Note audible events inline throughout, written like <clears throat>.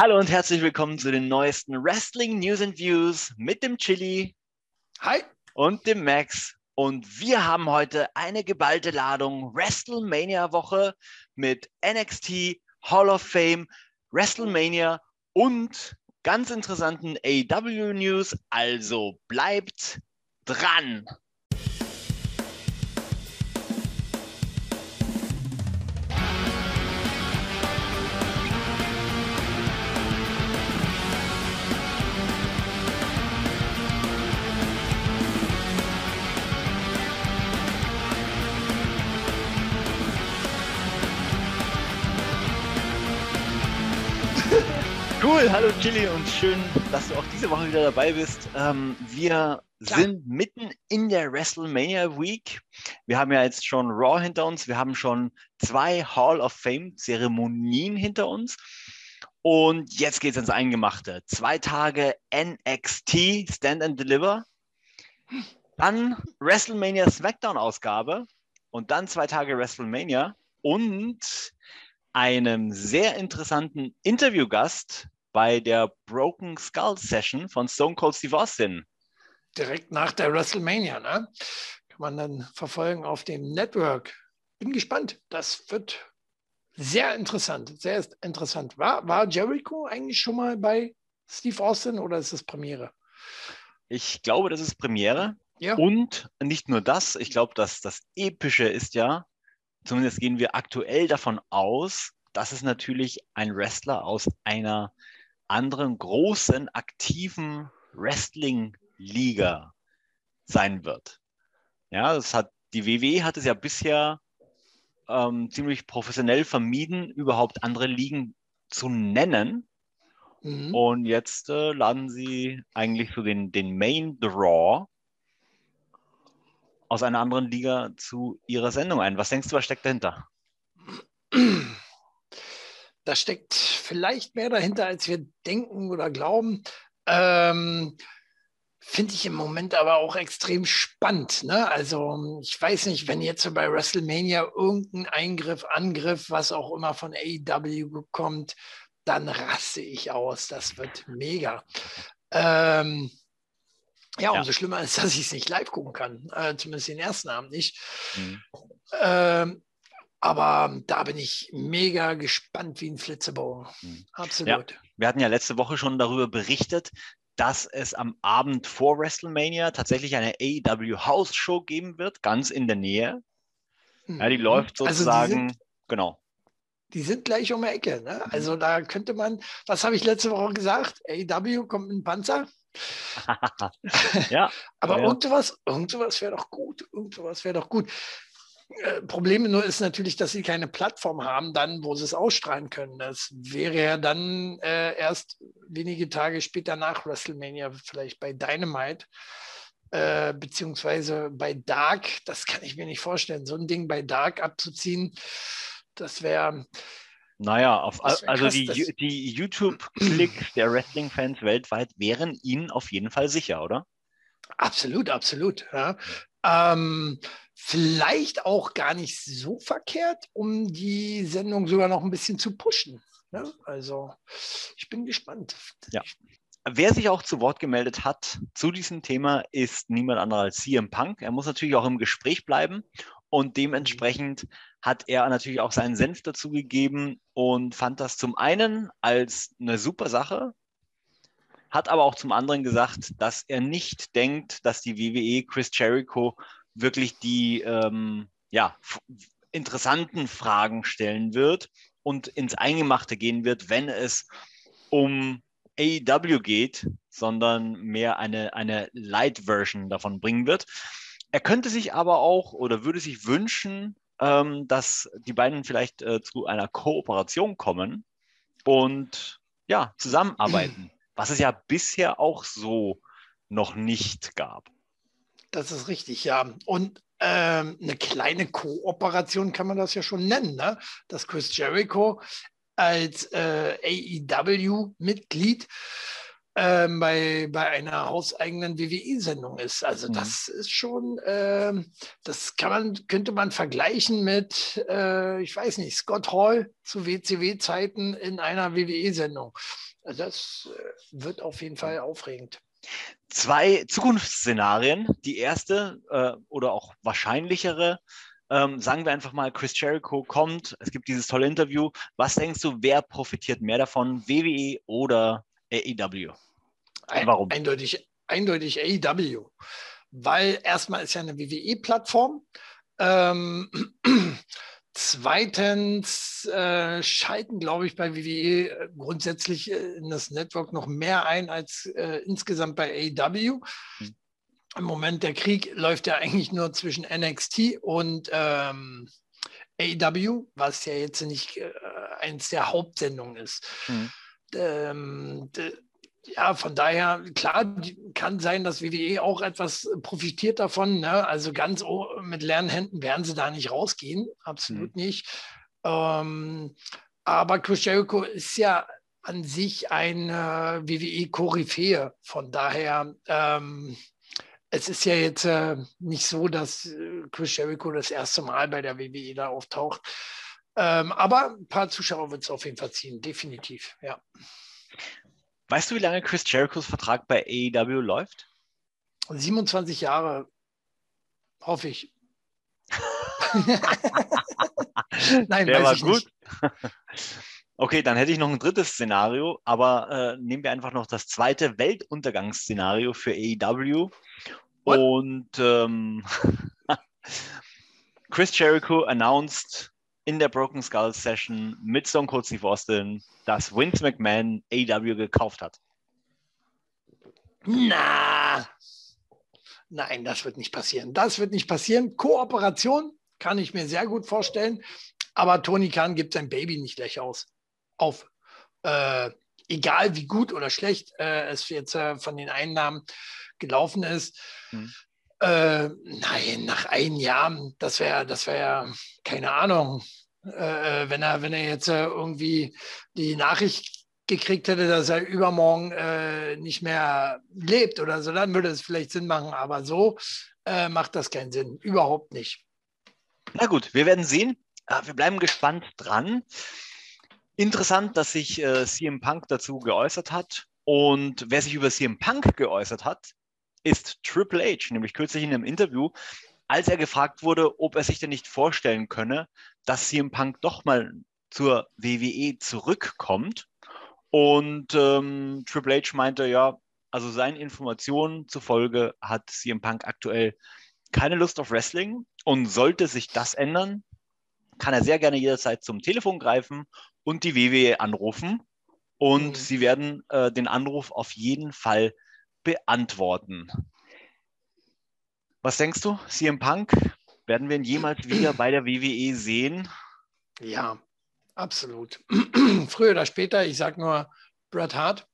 Hallo und herzlich willkommen zu den neuesten Wrestling News and Views mit dem Chili. Hi. Und dem Max. Und wir haben heute eine geballte Ladung WrestleMania-Woche mit NXT, Hall of Fame, WrestleMania und ganz interessanten AW-News. Also bleibt dran. Cool, hallo Chili und schön, dass du auch diese Woche wieder dabei bist. Ähm, wir Klar. sind mitten in der WrestleMania Week. Wir haben ja jetzt schon Raw hinter uns, wir haben schon zwei Hall of Fame Zeremonien hinter uns. Und jetzt geht es ins Eingemachte. Zwei Tage NXT Stand and Deliver, dann WrestleMania SmackDown Ausgabe und dann zwei Tage WrestleMania und einem sehr interessanten Interviewgast bei der Broken Skull Session von Stone Cold Steve Austin. Direkt nach der WrestleMania, ne? Kann man dann verfolgen auf dem Network. Bin gespannt. Das wird sehr interessant. Sehr interessant. War, war Jericho eigentlich schon mal bei Steve Austin oder ist das Premiere? Ich glaube, das ist Premiere. Ja. Und nicht nur das, ich glaube, dass das Epische ist ja, zumindest gehen wir aktuell davon aus, dass es natürlich ein Wrestler aus einer anderen großen, aktiven Wrestling-Liga sein wird. Ja, das hat, die WWE hat es ja bisher ähm, ziemlich professionell vermieden, überhaupt andere Ligen zu nennen. Mhm. Und jetzt äh, laden sie eigentlich so den, den Main Draw aus einer anderen Liga zu ihrer Sendung ein. Was denkst du, was steckt dahinter? <clears throat> Da steckt vielleicht mehr dahinter, als wir denken oder glauben. Ähm, Finde ich im Moment aber auch extrem spannend. Ne? Also ich weiß nicht, wenn jetzt so bei WrestleMania irgendein Eingriff, Angriff, was auch immer von AEW kommt, dann raste ich aus. Das wird mega. Ähm, ja, umso ja. schlimmer ist, dass ich es nicht live gucken kann. Äh, zumindest den ersten Abend nicht. Mhm. Ähm, aber da bin ich mega gespannt wie ein Flitzebogen. Mhm. Absolut. Ja, wir hatten ja letzte Woche schon darüber berichtet, dass es am Abend vor WrestleMania tatsächlich eine AEW House Show geben wird, ganz in der Nähe. Ja, die mhm. läuft sozusagen, also die sind, genau. Die sind gleich um die Ecke. Ne? Mhm. Also da könnte man, was habe ich letzte Woche gesagt? AEW kommt einem Panzer. <laughs> ja. <laughs> Aber ja. irgendwas, irgendwas wäre doch gut. Irgendwas wäre doch gut. Äh, Problem nur ist natürlich, dass sie keine Plattform haben, dann, wo sie es ausstrahlen können. Das wäre ja dann äh, erst wenige Tage später nach WrestleMania, vielleicht bei Dynamite, äh, beziehungsweise bei Dark. Das kann ich mir nicht vorstellen. So ein Ding bei Dark abzuziehen, das wäre. Naja, auf, also krass, die, die YouTube-Klicks <clears throat> der Wrestling-Fans weltweit wären ihnen auf jeden Fall sicher, oder? Absolut, absolut. Ja. Ähm, vielleicht auch gar nicht so verkehrt, um die Sendung sogar noch ein bisschen zu pushen. Ne? Also ich bin gespannt. Ja. Wer sich auch zu Wort gemeldet hat zu diesem Thema, ist niemand anderer als CM Punk. Er muss natürlich auch im Gespräch bleiben und dementsprechend hat er natürlich auch seinen Senf dazu gegeben und fand das zum einen als eine super Sache, hat aber auch zum anderen gesagt, dass er nicht denkt, dass die WWE Chris Jericho wirklich die ähm, ja, interessanten Fragen stellen wird und ins Eingemachte gehen wird, wenn es um AEW geht, sondern mehr eine, eine Light-Version davon bringen wird. Er könnte sich aber auch oder würde sich wünschen, ähm, dass die beiden vielleicht äh, zu einer Kooperation kommen und ja, zusammenarbeiten, was es ja bisher auch so noch nicht gab. Das ist richtig, ja. Und ähm, eine kleine Kooperation kann man das ja schon nennen, ne? dass Chris Jericho als äh, AEW-Mitglied äh, bei, bei einer hauseigenen WWE-Sendung ist. Also mhm. das ist schon, äh, das kann man, könnte man vergleichen mit, äh, ich weiß nicht, Scott Hall zu WCW-Zeiten in einer WWE-Sendung. das äh, wird auf jeden Fall aufregend. Zwei Zukunftsszenarien. Die erste äh, oder auch wahrscheinlichere, ähm, sagen wir einfach mal, Chris Jericho kommt, es gibt dieses tolle Interview. Was denkst du, wer profitiert mehr davon, WWE oder AEW? Warum? Eindeutig, eindeutig AEW. Weil erstmal ist ja eine WWE-Plattform. Ähm, Zweitens äh, schalten, glaube ich, bei WWE äh, grundsätzlich äh, in das Network noch mehr ein als äh, insgesamt bei AEW. Hm. Im Moment der Krieg läuft ja eigentlich nur zwischen NXT und ähm, AEW, was ja jetzt nicht äh, eins der Hauptsendungen ist. Hm. Ähm, ja, von daher, klar, kann sein, dass WWE auch etwas profitiert davon. Ne? Also ganz mit leeren Händen werden sie da nicht rausgehen, absolut mhm. nicht. Ähm, aber Chris Jericho ist ja an sich eine WWE-Koryphäe. Von daher, ähm, es ist ja jetzt äh, nicht so, dass äh, Chris Jericho das erste Mal bei der WWE da auftaucht. Ähm, aber ein paar Zuschauer wird es auf jeden Fall ziehen, definitiv, ja. Weißt du, wie lange Chris Jerichos Vertrag bei AEW läuft? 27 Jahre, hoffe ich. <laughs> Nein, Der war gut. Nicht. <laughs> Okay, dann hätte ich noch ein drittes Szenario, aber äh, nehmen wir einfach noch das zweite Weltuntergangsszenario für AEW. What? Und ähm, <laughs> Chris Jericho announced in der Broken Skull Session mit Stone Cold Steve Austin, dass Vince McMahon AW gekauft hat? Na, nein, das wird nicht passieren. Das wird nicht passieren. Kooperation kann ich mir sehr gut vorstellen, aber Tony Khan gibt sein Baby nicht gleich aus. Auf. Äh, egal wie gut oder schlecht äh, es jetzt äh, von den Einnahmen gelaufen ist. Hm. Äh, nein, nach einem Jahr, das wäre, das wäre, keine Ahnung, äh, äh, wenn er, wenn er jetzt äh, irgendwie die Nachricht gekriegt hätte, dass er übermorgen äh, nicht mehr lebt oder so, dann würde es vielleicht Sinn machen. Aber so äh, macht das keinen Sinn. Überhaupt nicht. Na gut, wir werden sehen. Wir bleiben gespannt dran. Interessant, dass sich CM Punk dazu geäußert hat. Und wer sich über CM Punk geäußert hat, ist Triple H, nämlich kürzlich in einem Interview, als er gefragt wurde, ob er sich denn nicht vorstellen könne, dass CM Punk doch mal zur WWE zurückkommt. Und ähm, Triple H meinte, ja, also seinen Informationen zufolge hat CM Punk aktuell keine Lust auf Wrestling und sollte sich das ändern, kann er sehr gerne jederzeit zum Telefon greifen und die WWE anrufen und mhm. sie werden äh, den Anruf auf jeden Fall beantworten. Was denkst du, CM Punk? Werden wir ihn jemals wieder bei der WWE sehen? Ja, absolut. <clears throat> Früher oder später, ich sage nur Bret Hart.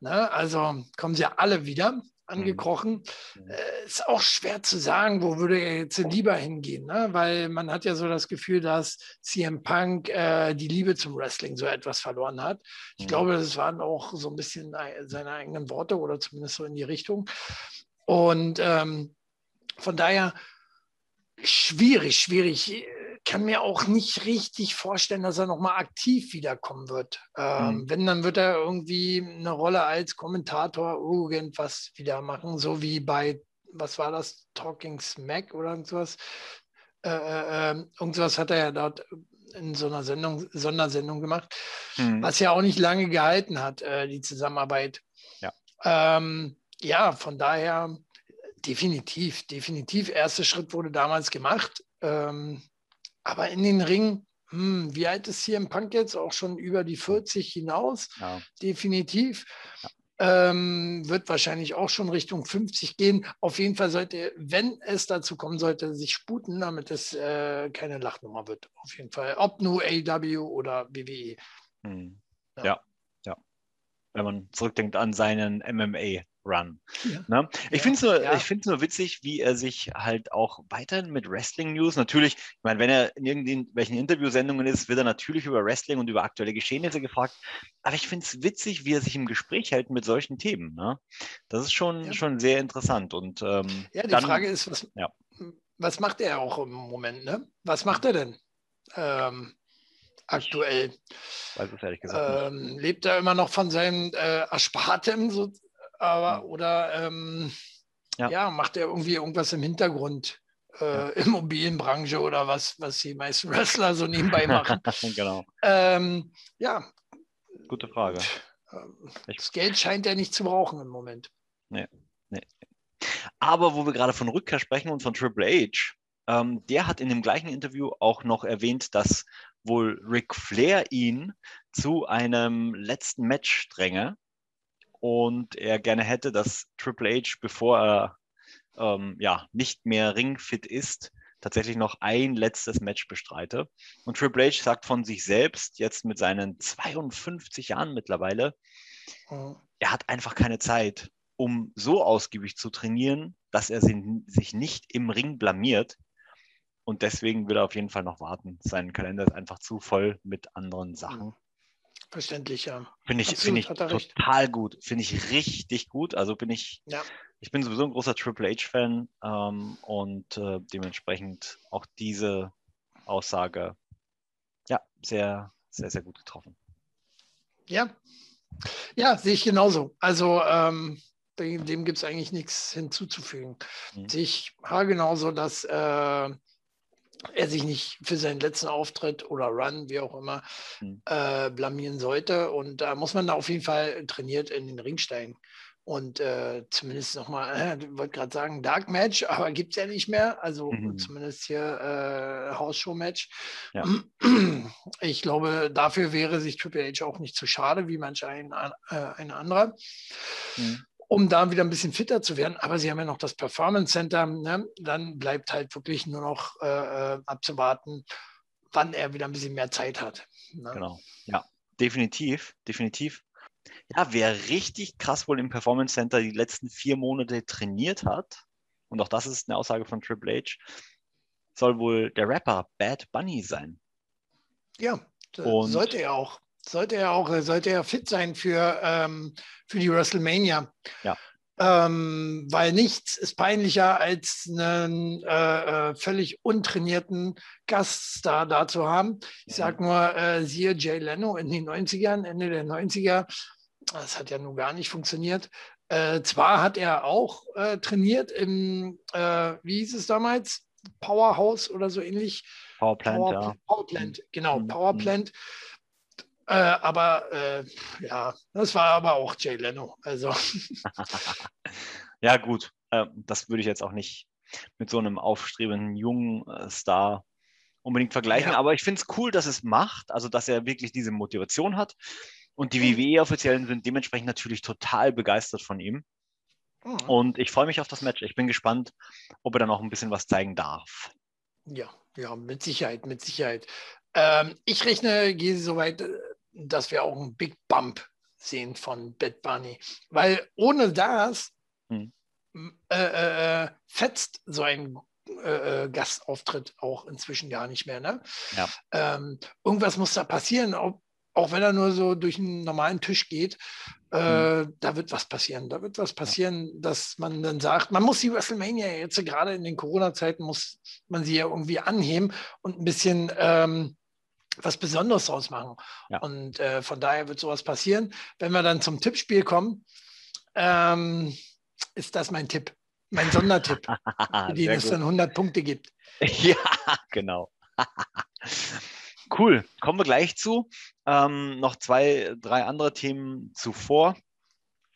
Ne, also kommen sie alle wieder angekrochen. Mhm. Äh, ist auch schwer zu sagen, wo würde er jetzt lieber hingehen, ne? weil man hat ja so das Gefühl, dass CM Punk äh, die Liebe zum Wrestling so etwas verloren hat. Ich mhm. glaube, das waren auch so ein bisschen seine eigenen Worte oder zumindest so in die Richtung. Und ähm, von daher schwierig, schwierig. Ich kann mir auch nicht richtig vorstellen, dass er nochmal aktiv wiederkommen wird. Ähm, mhm. Wenn, dann wird er irgendwie eine Rolle als Kommentator irgendwas wieder machen, so wie bei, was war das, Talking Smack oder irgendwas. Äh, äh, ähm, irgendwas hat er ja dort in so einer Sendung, Sondersendung gemacht, mhm. was ja auch nicht lange gehalten hat, äh, die Zusammenarbeit. Ja. Ähm, ja, von daher definitiv, definitiv. Erster Schritt wurde damals gemacht. Ähm, aber in den Ring, hm, wie alt ist hier im Punk jetzt? Auch schon über die 40 hinaus. Ja. Definitiv. Ja. Ähm, wird wahrscheinlich auch schon Richtung 50 gehen. Auf jeden Fall sollte, wenn es dazu kommen sollte, sich sputen, damit es äh, keine Lachnummer wird. Auf jeden Fall. Ob nur AW oder WWE. Hm. Ja. ja, ja. Wenn man zurückdenkt an seinen MMA. Run. Ja. Ne? Ich ja, finde es nur, ja. nur witzig, wie er sich halt auch weiterhin mit Wrestling-News, natürlich, ich meine, wenn er in irgendwelchen Interviewsendungen ist, wird er natürlich über Wrestling und über aktuelle Geschehnisse gefragt. Aber ich finde es witzig, wie er sich im Gespräch hält mit solchen Themen. Ne? Das ist schon, schon sehr interessant. Und, ähm, ja, die dann, Frage ist, was, was macht er auch im Moment? Ne? Was macht er denn? Ähm, aktuell. Ähm, Lebt er immer noch von seinem äh, Erspartem, so, aber, oder ähm, ja. ja. macht er irgendwie irgendwas im Hintergrund? Äh, ja. <laughs> Immobilienbranche oder was, was die meisten <laughs> Wrestler so nebenbei machen. <laughs> genau. Ähm, ja. Gute Frage. Das Geld scheint er nicht zu brauchen im Moment. Nee, nee. Aber wo wir gerade von Rückkehr sprechen und von Triple H, ähm, der hat in dem gleichen Interview auch noch erwähnt, dass wohl Ric Flair ihn zu einem letzten Match dränge und er gerne hätte, dass Triple H, bevor er ähm, ja, nicht mehr ringfit ist, tatsächlich noch ein letztes Match bestreite. Und Triple H sagt von sich selbst, jetzt mit seinen 52 Jahren mittlerweile, mhm. er hat einfach keine Zeit, um so ausgiebig zu trainieren, dass er sich nicht im Ring blamiert. Und deswegen will er auf jeden Fall noch warten. Sein Kalender ist einfach zu voll mit anderen Sachen. Verständlich, ja. Finde ich, find ich total gut. Finde ich richtig gut. Also bin ich, ja. ich bin sowieso ein großer Triple H-Fan ähm, und äh, dementsprechend auch diese Aussage, ja, sehr, sehr, sehr gut getroffen. Ja, ja, sehe ich genauso. Also ähm, dem, dem gibt es eigentlich nichts hinzuzufügen. Mhm. Sehe ich genauso, dass äh, er sich nicht für seinen letzten Auftritt oder Run, wie auch immer, mhm. äh, blamieren sollte. Und da muss man da auf jeden Fall trainiert in den Ring steigen. Und äh, zumindest nochmal, äh, ich wollte gerade sagen, Dark Match, <laughs> aber gibt es ja nicht mehr. Also mhm. zumindest hier äh, Hausshow-Match. Ja. <clears throat> Ich glaube, dafür wäre sich Triple H auch nicht zu schade, wie manch ein, äh, ein anderer. Mhm um da wieder ein bisschen fitter zu werden. Aber sie haben ja noch das Performance Center. Ne? Dann bleibt halt wirklich nur noch äh, äh, abzuwarten, wann er wieder ein bisschen mehr Zeit hat. Ne? Genau, ja, definitiv, definitiv. Ja, wer richtig krass wohl im Performance Center die letzten vier Monate trainiert hat, und auch das ist eine Aussage von Triple H, soll wohl der Rapper Bad Bunny sein. Ja, sollte er auch sollte er auch, sollte er fit sein für, ähm, für die WrestleMania. Ja. Ähm, weil nichts ist peinlicher, als einen äh, äh, völlig untrainierten Gaststar da zu haben. Ich sage nur, äh, siehe Jay Leno in den 90ern, Ende der 90er. Das hat ja nun gar nicht funktioniert. Äh, zwar hat er auch äh, trainiert im, äh, wie hieß es damals? Powerhouse oder so ähnlich. Powerplant, Power, ja. Powerplant, genau, mhm. Powerplant. Äh, aber äh, ja, das war aber auch Jay Leno. Also. <laughs> ja, gut. Äh, das würde ich jetzt auch nicht mit so einem aufstrebenden jungen äh, Star unbedingt vergleichen. Ja. Aber ich finde es cool, dass es macht, also dass er wirklich diese Motivation hat. Und die mhm. WWE-Offiziellen sind dementsprechend natürlich total begeistert von ihm. Mhm. Und ich freue mich auf das Match. Ich bin gespannt, ob er dann auch ein bisschen was zeigen darf. Ja, ja, mit Sicherheit, mit Sicherheit. Ähm, ich rechne, gehe so weit, äh, dass wir auch einen Big Bump sehen von Bad Bunny. Weil ohne das hm. äh, äh, äh, fetzt so ein äh, äh, Gastauftritt auch inzwischen gar nicht mehr. Ne? Ja. Ähm, irgendwas muss da passieren, ob, auch wenn er nur so durch einen normalen Tisch geht. Hm. Da wird was passieren. Da wird was passieren, ja. dass man dann sagt, man muss die WrestleMania jetzt gerade in den Corona-Zeiten, muss man sie ja irgendwie anheben und ein bisschen ähm, was Besonderes draus machen. Ja. Und äh, von daher wird sowas passieren. Wenn wir dann zum Tippspiel kommen, ähm, ist das mein Tipp, mein Sondertipp, für <laughs> den es dann 100 Punkte gibt. <laughs> Ja, genau. <laughs> cool, kommen wir gleich zu. Ähm, noch zwei, drei andere Themen zuvor.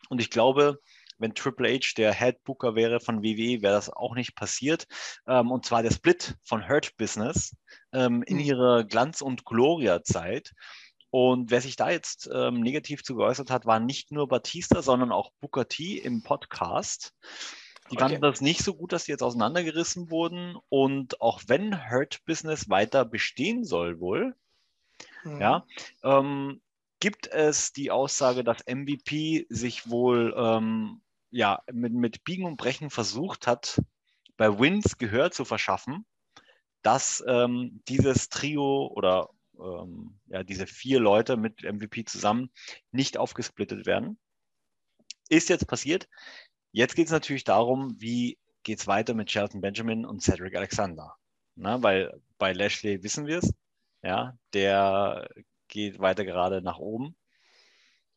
Und ich glaube, wenn Triple H der Head Booker wäre von WWE, wäre das auch nicht passiert. Ähm, und zwar der Split von Hurt Business ähm, in mhm. ihrer Glanz- und Gloria-Zeit. Und wer sich da jetzt ähm, negativ zu geäußert hat, war nicht nur Batista, sondern auch Booker T im Podcast. Die okay. fanden das nicht so gut, dass sie jetzt auseinandergerissen wurden. Und auch wenn Hurt Business weiter bestehen soll, wohl, mhm. ja, ähm, gibt es die Aussage, dass MVP sich wohl ähm, ja, mit, mit Biegen und Brechen versucht hat, bei Wins Gehör zu verschaffen, dass ähm, dieses Trio oder ähm, ja, diese vier Leute mit MVP zusammen nicht aufgesplittet werden. Ist jetzt passiert. Jetzt geht es natürlich darum, wie geht es weiter mit Shelton Benjamin und Cedric Alexander. Na, weil bei Lashley wissen wir es, Ja, der geht weiter gerade nach oben.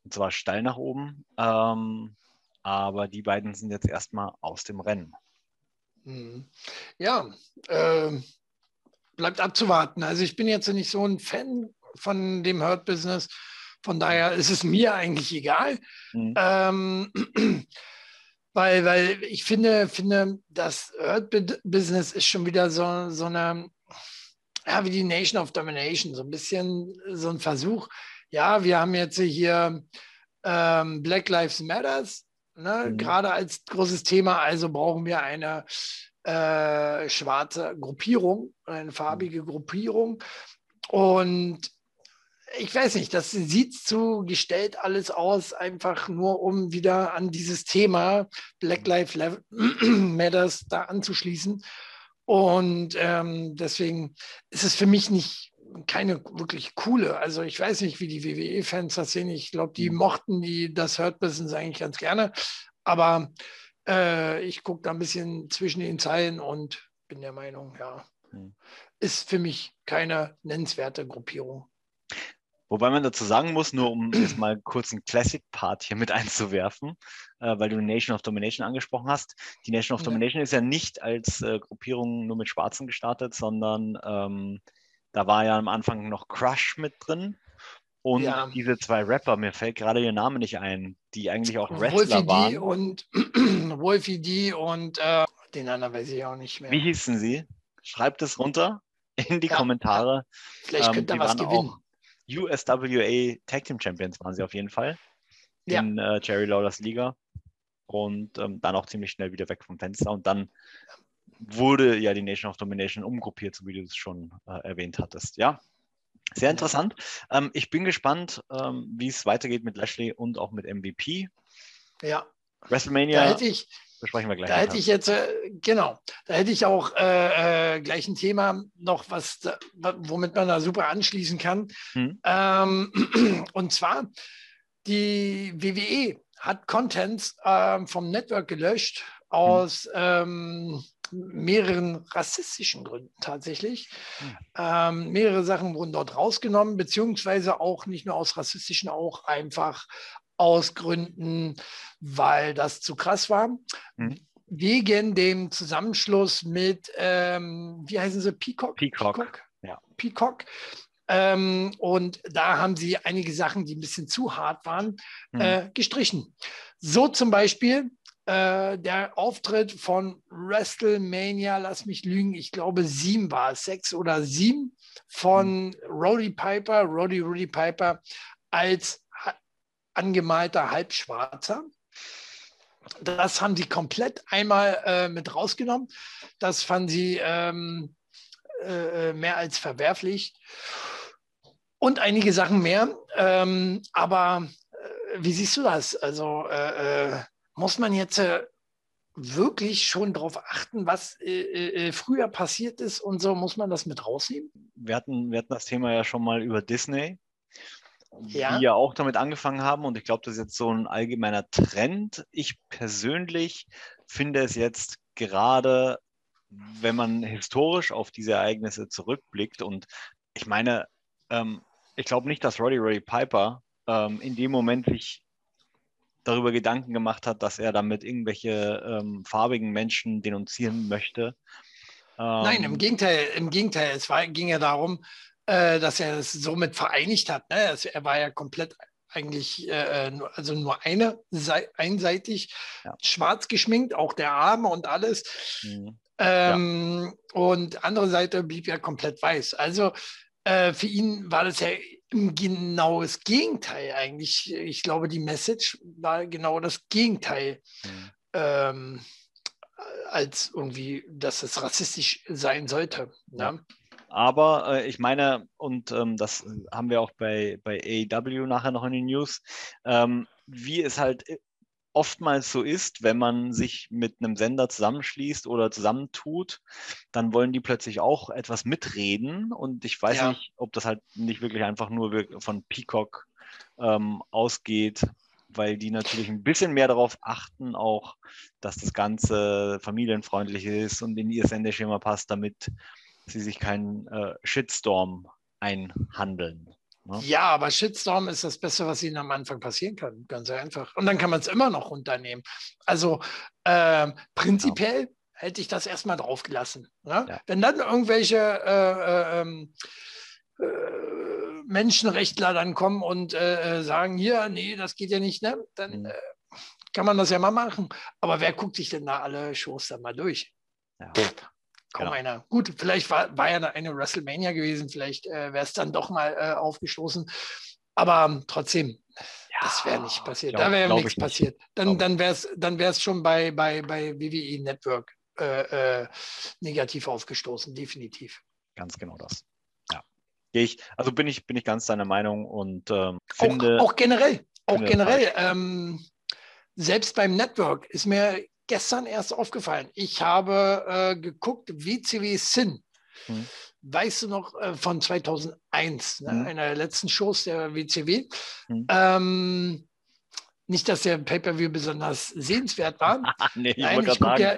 Und zwar steil nach oben. Ähm, aber die beiden sind jetzt erstmal aus dem Rennen. Mhm. Ja, äh, bleibt abzuwarten. Also ich bin jetzt nicht so ein Fan von dem Hurt-Business. Von daher ist es mir eigentlich egal. Mhm. Ähm, <clears throat> weil, weil ich finde, finde das Hurt-Business ist schon wieder so, so eine, ja, wie die Nation of Domination, so ein bisschen so ein Versuch. Ja, wir haben jetzt hier ähm, Black Lives Matters, ne, mhm. gerade als großes Thema, also brauchen wir eine äh, schwarze Gruppierung, eine farbige Gruppierung. Und ich weiß nicht, das sieht so gestellt alles aus, einfach nur um wieder an dieses Thema Black Lives <clears throat> Matters da anzuschließen. Und ähm, deswegen ist es für mich nicht keine wirklich coole. Also ich weiß nicht, wie die WWE-Fans das sehen. Ich glaube, die mhm. mochten die das Hurt Business eigentlich ganz gerne. Aber äh, ich gucke da ein bisschen zwischen den Zeilen und bin der Meinung, ja, mhm. ist für mich keine nennenswerte Gruppierung. Wobei man dazu sagen muss, nur um jetzt mal kurz einen Classic-Part hier mit einzuwerfen, äh, weil du Nation of Domination angesprochen hast. Die Nation of ja. Domination ist ja nicht als äh, Gruppierung nur mit Schwarzen gestartet, sondern ähm, da war ja am Anfang noch Crush mit drin. Und ja. diese zwei Rapper, mir fällt gerade ihr Name nicht ein, die eigentlich auch Wrestler Wolfie waren. D und <clears throat> Wolfie D und äh, den anderen weiß ich auch nicht mehr. Wie hießen sie? Schreibt es runter in die ja. Kommentare. Vielleicht ähm, könnte ähm, was gewinnen. USWA Tag Team Champions waren sie auf jeden Fall ja. in äh, Jerry Lawlers Liga und ähm, dann auch ziemlich schnell wieder weg vom Fenster und dann wurde ja die Nation of Domination umgruppiert, so wie du es schon äh, erwähnt hattest. Ja, sehr interessant. Ähm, ich bin gespannt, ähm, wie es weitergeht mit Lashley und auch mit MVP. Ja. WrestleMania. Da hätte ich, besprechen wir gleich. Da hätte ich jetzt, äh, genau, da hätte ich auch äh, äh, gleich ein Thema noch, was, womit man da super anschließen kann. Hm. Ähm, <clears throat> und zwar, die WWE hat Contents ähm, vom Network gelöscht aus hm. Mehreren rassistischen Gründen tatsächlich. Hm. Ähm, mehrere Sachen wurden dort rausgenommen, beziehungsweise auch nicht nur aus rassistischen, auch einfach aus Gründen, weil das zu krass war. Hm. Wegen dem Zusammenschluss mit, ähm, wie heißen sie, Peacock? Peacock. Peacock. Ja. Peacock. Ähm, und da haben sie einige Sachen, die ein bisschen zu hart waren, hm. äh, gestrichen. So zum Beispiel äh, der Auftritt von WrestleMania, lass mich lügen, ich glaube sieben war es, sechs oder sieben von mhm. Roddy Piper, Roddy Roddy Piper als angemalter Halbschwarzer. Das haben sie komplett einmal äh, mit rausgenommen. Das fanden sie ähm, äh, mehr als verwerflich. Und einige Sachen mehr. Ähm, aber äh, wie siehst du das? Also äh, äh, muss man jetzt äh, wirklich schon darauf achten, was äh, äh, früher passiert ist und so, muss man das mit rausnehmen? Wir hatten, wir hatten das Thema ja schon mal über Disney, ja. die ja auch damit angefangen haben und ich glaube, das ist jetzt so ein allgemeiner Trend. Ich persönlich finde es jetzt gerade, wenn man historisch auf diese Ereignisse zurückblickt und ich meine, ähm, ich glaube nicht, dass Roddy Roddy Piper ähm, in dem Moment sich darüber Gedanken gemacht hat, dass er damit irgendwelche ähm, farbigen Menschen denunzieren möchte. Ähm, Nein, im Gegenteil, im Gegenteil, es war, ging ja darum, äh, dass er es somit vereinigt hat. Ne? Also er war ja komplett eigentlich, äh, äh also nur eine, einseitig ja. schwarz geschminkt, auch der Arme und alles. Mhm. Ähm, ja. Und andere Seite blieb ja komplett weiß. Also äh, für ihn war das ja genau das Gegenteil eigentlich. Ich glaube, die Message war genau das Gegenteil. Mhm. Ähm, als irgendwie, dass es rassistisch sein sollte. Ne? Ja. Aber äh, ich meine, und ähm, das haben wir auch bei, bei AEW nachher noch in den News, ähm, wie es halt oftmals so ist, wenn man sich mit einem Sender zusammenschließt oder zusammentut, dann wollen die plötzlich auch etwas mitreden. Und ich weiß ja. nicht, ob das halt nicht wirklich einfach nur von Peacock ähm, ausgeht, weil die natürlich ein bisschen mehr darauf achten, auch, dass das Ganze familienfreundlich ist und in ihr Sendeschema passt, damit sie sich keinen äh, Shitstorm einhandeln. Ne? Ja, aber Shitstorm ist das Beste, was Ihnen am Anfang passieren kann. Ganz einfach. Und dann kann man es immer noch runternehmen. Also äh, prinzipiell ja. hätte ich das erstmal draufgelassen. Ne? Ja. Wenn dann irgendwelche äh, äh, ähm, äh, Menschenrechtler dann kommen und äh, äh, sagen, hier, nee, das geht ja nicht, ne? dann mhm. kann man das ja mal machen. Aber wer guckt sich denn da alle Shows dann mal durch? Ja. Kaum genau. einer. Gut, vielleicht war, war ja eine WrestleMania gewesen, vielleicht äh, wäre es dann doch mal äh, aufgestoßen. Aber ähm, trotzdem, ja, das wäre nicht passiert. Glaub, da wäre nichts passiert. Dann, dann wäre es dann wär's schon bei, bei, bei WWE Network äh, äh, negativ aufgestoßen, definitiv. Ganz genau das. Ja. Ich, also bin ich, bin ich ganz deiner Meinung und ähm, finde. Auch, auch generell, auch generell, ähm, selbst beim Network ist mir gestern erst aufgefallen. Ich habe äh, geguckt, WCW Sin. Hm. Weißt du noch, äh, von 2001, ne? hm. einer der letzten Shows der WCW. Hm. Ähm, nicht, dass der Pay-Per-View besonders sehenswert war. <laughs> nee, ich Nein, ich gucke ja,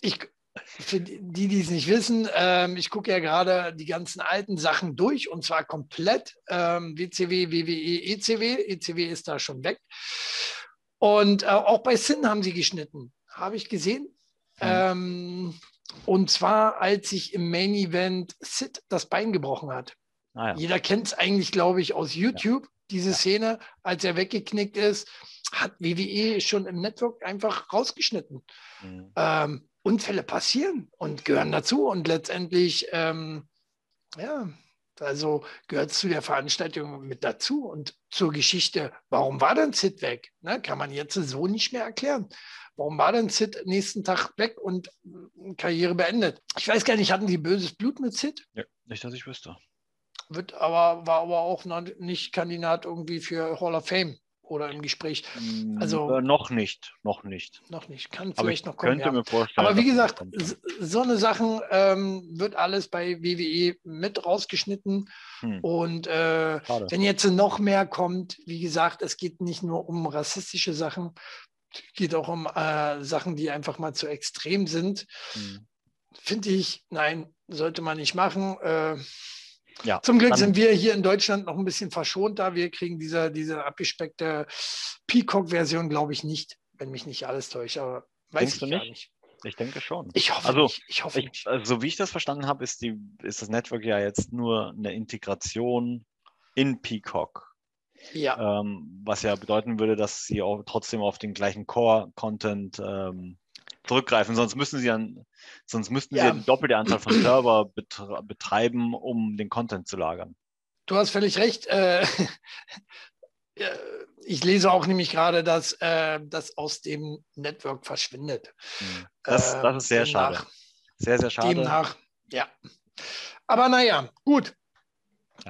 ich, für die, die es nicht wissen, ähm, ich gucke ja gerade die ganzen alten Sachen durch und zwar komplett. Ähm, WCW, WWE, ECW. ECW ist da schon weg. Und äh, auch bei Sin haben sie geschnitten habe ich gesehen. Ähm, und zwar, als sich im Main Event Sid das Bein gebrochen hat. Ah, ja. Jeder kennt es eigentlich, glaube ich, aus YouTube, ja. diese ja. Szene, als er weggeknickt ist, hat WWE schon im Network einfach rausgeschnitten. Mhm. Ähm, Unfälle passieren und gehören dazu und letztendlich, ähm, ja, also gehört es zu der Veranstaltung mit dazu und zur Geschichte, warum war denn Sid weg? Ne, kann man jetzt so nicht mehr erklären. Warum war denn Sid nächsten Tag weg und äh, Karriere beendet? Ich weiß gar nicht, hatten die böses Blut mit Sid? Ja, nicht, dass ich wüsste. Wird aber, war aber auch noch nicht Kandidat irgendwie für Hall of Fame oder im Gespräch. Mm, also äh, noch nicht, noch nicht. Noch nicht, kann vielleicht noch kommen. Könnte ja. mir vorstellen. Aber wie gesagt, so eine Sachen ähm, wird alles bei WWE mit rausgeschnitten. Hm. Und äh, wenn jetzt noch mehr kommt, wie gesagt, es geht nicht nur um rassistische Sachen, geht auch um äh, Sachen, die einfach mal zu extrem sind. Mhm. Finde ich, nein, sollte man nicht machen. Ja, Zum Glück sind wir hier in Deutschland noch ein bisschen verschont da. Wir kriegen diese, diese abgespeckte Peacock-Version, glaube ich, nicht, wenn mich nicht alles täuscht. Aber weiß ich nicht? nicht? Ich denke schon. Ich hoffe also, nicht. Ich hoffe ich, nicht. Also, so wie ich das verstanden habe, ist, die, ist das Network ja jetzt nur eine Integration in Peacock. Ja. Ähm, was ja bedeuten würde, dass sie auch trotzdem auf den gleichen Core-Content ähm, zurückgreifen. Sonst müssen sie dann, sonst müssten ja. sie die doppelte Anzahl von Server betreiben, um den Content zu lagern. Du hast völlig recht. Äh, <laughs> ich lese auch nämlich gerade, dass äh, das aus dem Network verschwindet. Hm. Das, das ist sehr demnach, schade. Sehr, sehr schade. Demnach, ja. Aber naja, gut.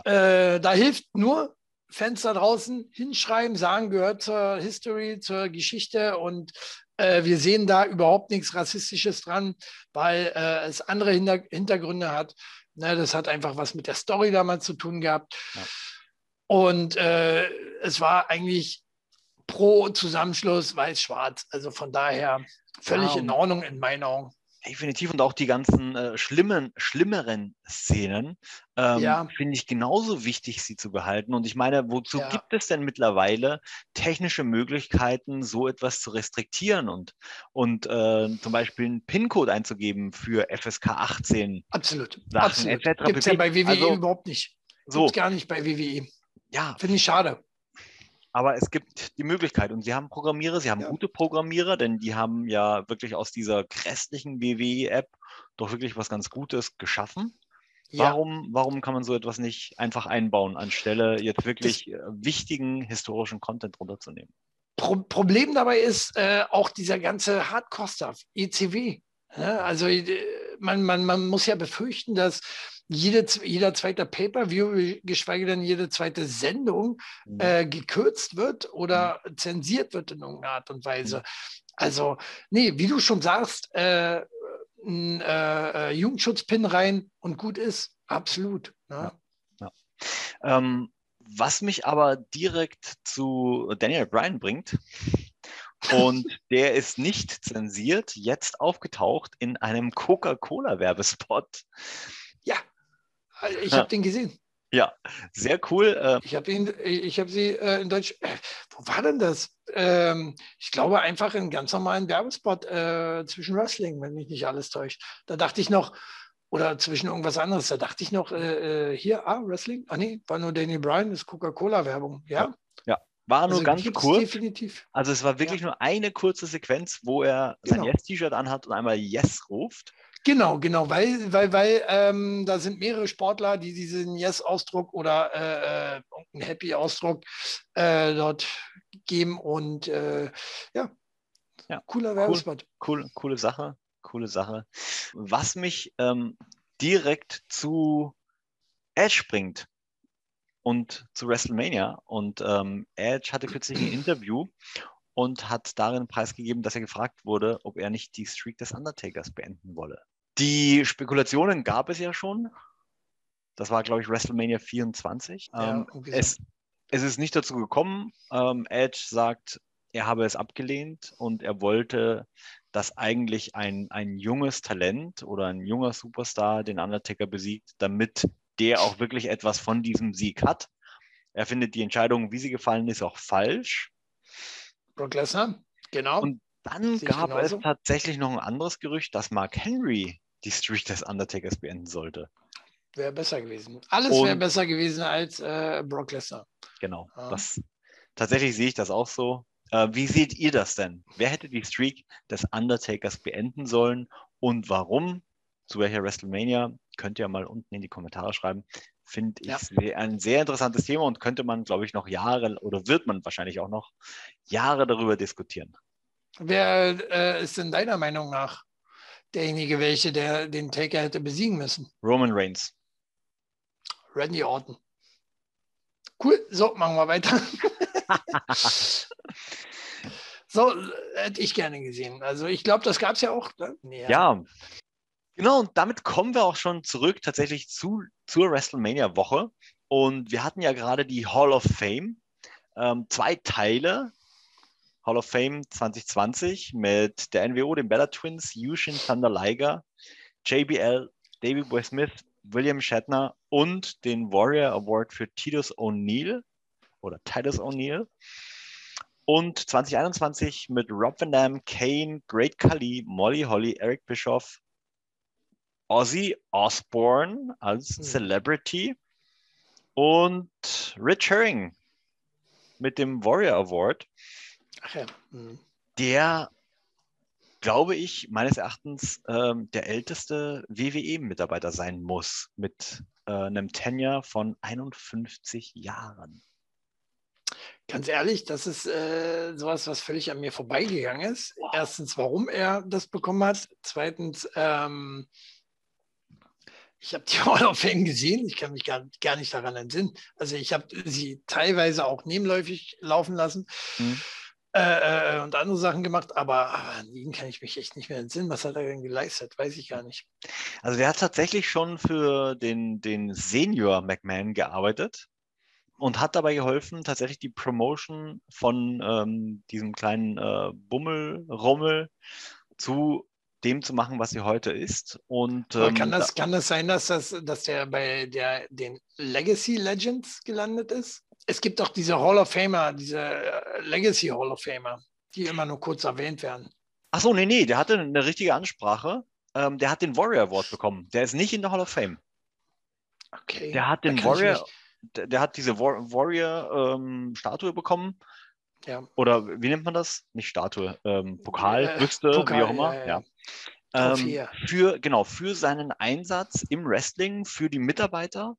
Ja. Äh, da hilft nur Fans da draußen hinschreiben, sagen, gehört zur History, zur Geschichte und äh, wir sehen da überhaupt nichts Rassistisches dran, weil äh, es andere Hinter Hintergründe hat. Ne, das hat einfach was mit der Story damals zu tun gehabt. Ja. Und äh, es war eigentlich pro Zusammenschluss weiß-schwarz. Also von daher völlig ja, in Ordnung in meinen Augen. Definitiv und auch die ganzen äh, schlimmen, schlimmeren Szenen ähm, ja. finde ich genauso wichtig, sie zu behalten. Und ich meine, wozu ja. gibt es denn mittlerweile technische Möglichkeiten, so etwas zu restriktieren und, und äh, zum Beispiel einen PIN-Code einzugeben für FSK 18? Absolut. Sachen Absolut. Gibt es ja bei WWE also, überhaupt nicht. Gibt's so. gar nicht bei WWE. Ja. Finde ich schade. Aber es gibt die Möglichkeit und sie haben Programmierer, sie haben ja. gute Programmierer, denn die haben ja wirklich aus dieser grässlichen WWE-App doch wirklich was ganz Gutes geschaffen. Ja. Warum, warum kann man so etwas nicht einfach einbauen, anstelle jetzt wirklich das, äh, wichtigen historischen Content runterzunehmen? Pro Problem dabei ist äh, auch dieser ganze Hardcore-Stuff, ECW. Ja, also äh, man, man, man muss ja befürchten, dass jede, jeder zweite Pay-per-View, geschweige denn jede zweite Sendung, mhm. äh, gekürzt wird oder mhm. zensiert wird in irgendeiner Art und Weise. Mhm. Also, nee, wie du schon sagst, äh, ein äh, äh, Jugendschutzpin rein und gut ist, absolut. Ne? Ja. Ja. Ähm, was mich aber direkt zu Daniel Bryan bringt, <laughs> und der ist nicht zensiert, jetzt aufgetaucht in einem Coca-Cola-Werbespot. Ja, ich habe den gesehen. Ja, sehr cool. Äh, ich habe ihn, ich habe sie äh, in Deutsch. Äh, wo war denn das? Ähm, ich glaube einfach in ganz normalen Werbespot äh, zwischen Wrestling, wenn mich nicht alles täuscht. Da dachte ich noch, oder zwischen irgendwas anderes, da dachte ich noch, äh, äh, hier, ah, Wrestling? Ah nee, war nur Daniel Bryan, das ist Coca-Cola-Werbung, ja? Ja, war nur also ganz kurz. Definitiv. Also es war wirklich ja. nur eine kurze Sequenz, wo er genau. sein Yes-T-Shirt anhat und einmal Yes ruft. Genau, genau, weil, weil, weil ähm, da sind mehrere Sportler, die diesen Yes-Ausdruck oder äh, äh einen Happy-Ausdruck äh, dort geben und äh, ja, ja, cooler Werbespot. Cool, cool, coole Sache, coole Sache. Was mich ähm, direkt zu Edge bringt und zu WrestleMania und ähm, Edge hatte kürzlich ein Interview und hat darin preisgegeben, dass er gefragt wurde, ob er nicht die Streak des Undertakers beenden wolle. Die Spekulationen gab es ja schon. Das war, glaube ich, WrestleMania 24. Ja, ähm, es, es, ist nicht dazu gekommen. Ähm, Edge sagt, er habe es abgelehnt und er wollte, dass eigentlich ein, ein junges Talent oder ein junger Superstar den Undertaker besiegt, damit der auch wirklich etwas von diesem Sieg hat. Er findet die Entscheidung, wie sie gefallen ist, auch falsch. Brock Lesnar, genau. Und dann gab genauso. es tatsächlich noch ein anderes Gerücht, dass Mark Henry die Streak des Undertakers beenden sollte. Wäre besser gewesen. Alles wäre besser gewesen als äh, Brock Lesnar. Genau. Ja. Das, tatsächlich sehe ich das auch so. Äh, wie seht ihr das denn? Wer hätte die Streak des Undertakers beenden sollen und warum? Zu welcher WrestleMania? Könnt ihr mal unten in die Kommentare schreiben. Finde ich ja. ein sehr interessantes Thema und könnte man, glaube ich, noch Jahre oder wird man wahrscheinlich auch noch Jahre darüber diskutieren. Wer äh, ist denn deiner Meinung nach derjenige, welche der den Taker hätte besiegen müssen? Roman Reigns. Randy Orton. Cool, so, machen wir weiter. <laughs> <laughs> so, hätte ich gerne gesehen. Also ich glaube, das gab es ja auch. Ne? Ja. ja. Genau, und damit kommen wir auch schon zurück tatsächlich zu, zur WrestleMania-Woche. Und wir hatten ja gerade die Hall of Fame. Ähm, zwei Teile Hall of Fame 2020 mit der NWO, den Bella Twins, Yushin Thunder Liger, JBL, David Boy Smith, William Shatner und den Warrior Award für Titus O'Neill oder Titus O'Neill. Und 2021 mit Rob Van Dam, Kane, Great Khali, Molly Holly, Eric Bischoff, Ozzy Osbourne als mhm. Celebrity und Rich Herring mit dem Warrior Award. Ja. Mhm. Der, glaube ich, meines Erachtens ähm, der älteste WWE-Mitarbeiter sein muss mit äh, einem Tenure von 51 Jahren. Ganz ehrlich, das ist äh, sowas, was völlig an mir vorbeigegangen ist. Wow. Erstens, warum er das bekommen hat. Zweitens, ähm, ich habe die Hall of Fame gesehen, ich kann mich gar, gar nicht daran entsinnen. Also ich habe sie teilweise auch nebenläufig laufen lassen. Mhm. Äh, äh, und andere Sachen gemacht, aber, an ihn kann ich mich echt nicht mehr entsinnen. Was hat er denn geleistet? Weiß ich gar nicht. Also der hat tatsächlich schon für den, den Senior McMahon gearbeitet und hat dabei geholfen, tatsächlich die Promotion von ähm, diesem kleinen äh, Bummel, Rummel zu dem zu machen, was sie heute ist. Und, ähm, kann, das, kann das sein, dass, das, dass der bei der, den Legacy Legends gelandet ist? Es gibt auch diese Hall of Famer, diese äh, Legacy Hall of Famer, die immer nur kurz erwähnt werden. Ach so, nee, nee, der hatte eine richtige Ansprache. Ähm, der hat den Warrior Award bekommen. Der ist nicht in der Hall of Fame. Okay. Der hat den Warrior, der, der, hat diese Warrior-Statue ähm, bekommen. Ja. Oder wie nennt man das? Nicht Statue, ähm, Pokal, äh, Büste, Pokal, wie auch immer. Ja, ja. Ähm, für, genau, für seinen Einsatz im Wrestling, für die Mitarbeiter.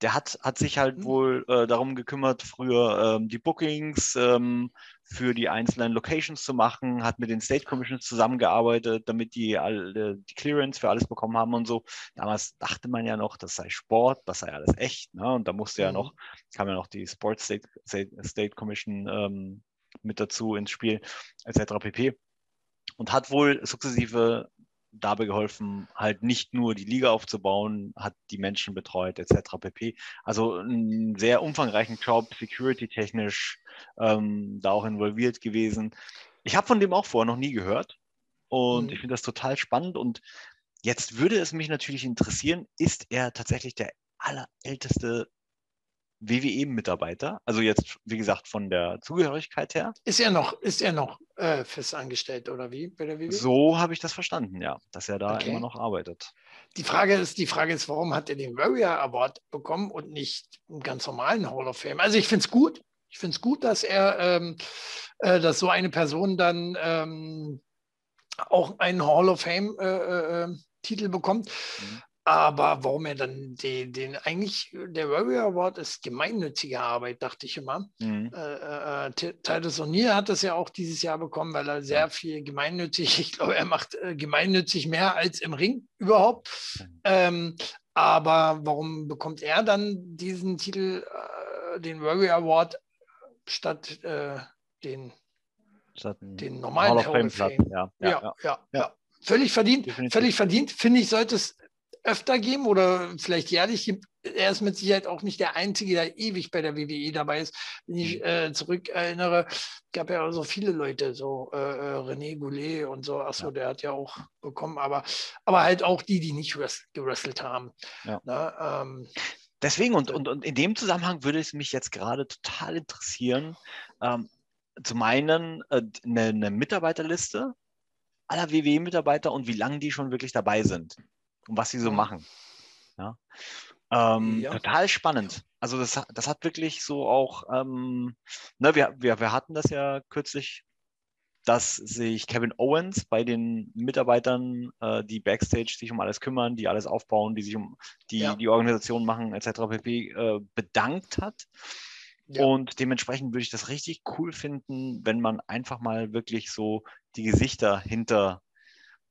Der hat, hat sich halt mhm. wohl äh, darum gekümmert, früher ähm, die Bookings ähm, für die einzelnen Locations zu machen, hat mit den State Commissions zusammengearbeitet, damit die alle die Clearance für alles bekommen haben und so. Damals dachte man ja noch, das sei Sport, das sei alles echt. Ne? Und da musste mhm. ja noch, kam ja noch die Sports State, State, State Commission ähm, mit dazu ins Spiel, etc. pp und hat wohl sukzessive dabei geholfen, halt nicht nur die Liga aufzubauen, hat die Menschen betreut, etc. pp. Also einen sehr umfangreichen Job, security-technisch ähm, da auch involviert gewesen. Ich habe von dem auch vorher noch nie gehört und mhm. ich finde das total spannend und jetzt würde es mich natürlich interessieren, ist er tatsächlich der allerälteste WWE-Mitarbeiter. Also jetzt, wie gesagt, von der Zugehörigkeit her. Ist er noch, ist er noch äh, fest angestellt oder wie bei der WWE? So habe ich das verstanden, ja, dass er da okay. immer noch arbeitet. Die Frage ist, die Frage ist, warum hat er den Warrior Award bekommen und nicht einen ganz normalen Hall of Fame? Also ich finde es gut. Ich finde es gut, dass er, ähm, äh, dass so eine Person dann ähm, auch einen Hall of Fame äh, äh, äh Titel bekommt. Mhm. Aber warum er dann den, den eigentlich, der Warrior Award ist gemeinnützige Arbeit, dachte ich immer. Mhm. Äh, äh, Titus O'Neill hat das ja auch dieses Jahr bekommen, weil er sehr viel gemeinnützig, <laughs> ich glaube, er macht äh, gemeinnützig mehr als im Ring überhaupt. Mhm. Ähm, aber warum bekommt er dann diesen Titel, äh, den Warrior Award, statt äh, den, statt den normalen Hall of Fame? Fame. Ja, ja, ja, ja, ja. Völlig verdient, Definitiv. völlig verdient. Finde ich, sollte es öfter geben oder vielleicht jährlich. Er ist mit Sicherheit auch nicht der Einzige, der ewig bei der WWE dabei ist. Wenn ich mhm. äh, zurück erinnere, gab ja so viele Leute, so äh, äh, René Goulet und so. Achso, ja. der hat ja auch bekommen, aber, aber halt auch die, die nicht gewrestelt haben. Ja. Na, ähm, Deswegen und, und, und in dem Zusammenhang würde es mich jetzt gerade total interessieren, ähm, zum einen äh, eine, eine Mitarbeiterliste aller WWE-Mitarbeiter und wie lange die schon wirklich dabei sind und was sie so machen. Ja. Ähm, ja. Total spannend. Also das, das hat wirklich so auch, ähm, ne, wir, wir, wir hatten das ja kürzlich, dass sich Kevin Owens bei den Mitarbeitern, äh, die Backstage sich um alles kümmern, die alles aufbauen, die sich um die, ja. die Organisation machen, etc. pp. Äh, bedankt hat. Ja. Und dementsprechend würde ich das richtig cool finden, wenn man einfach mal wirklich so die Gesichter hinter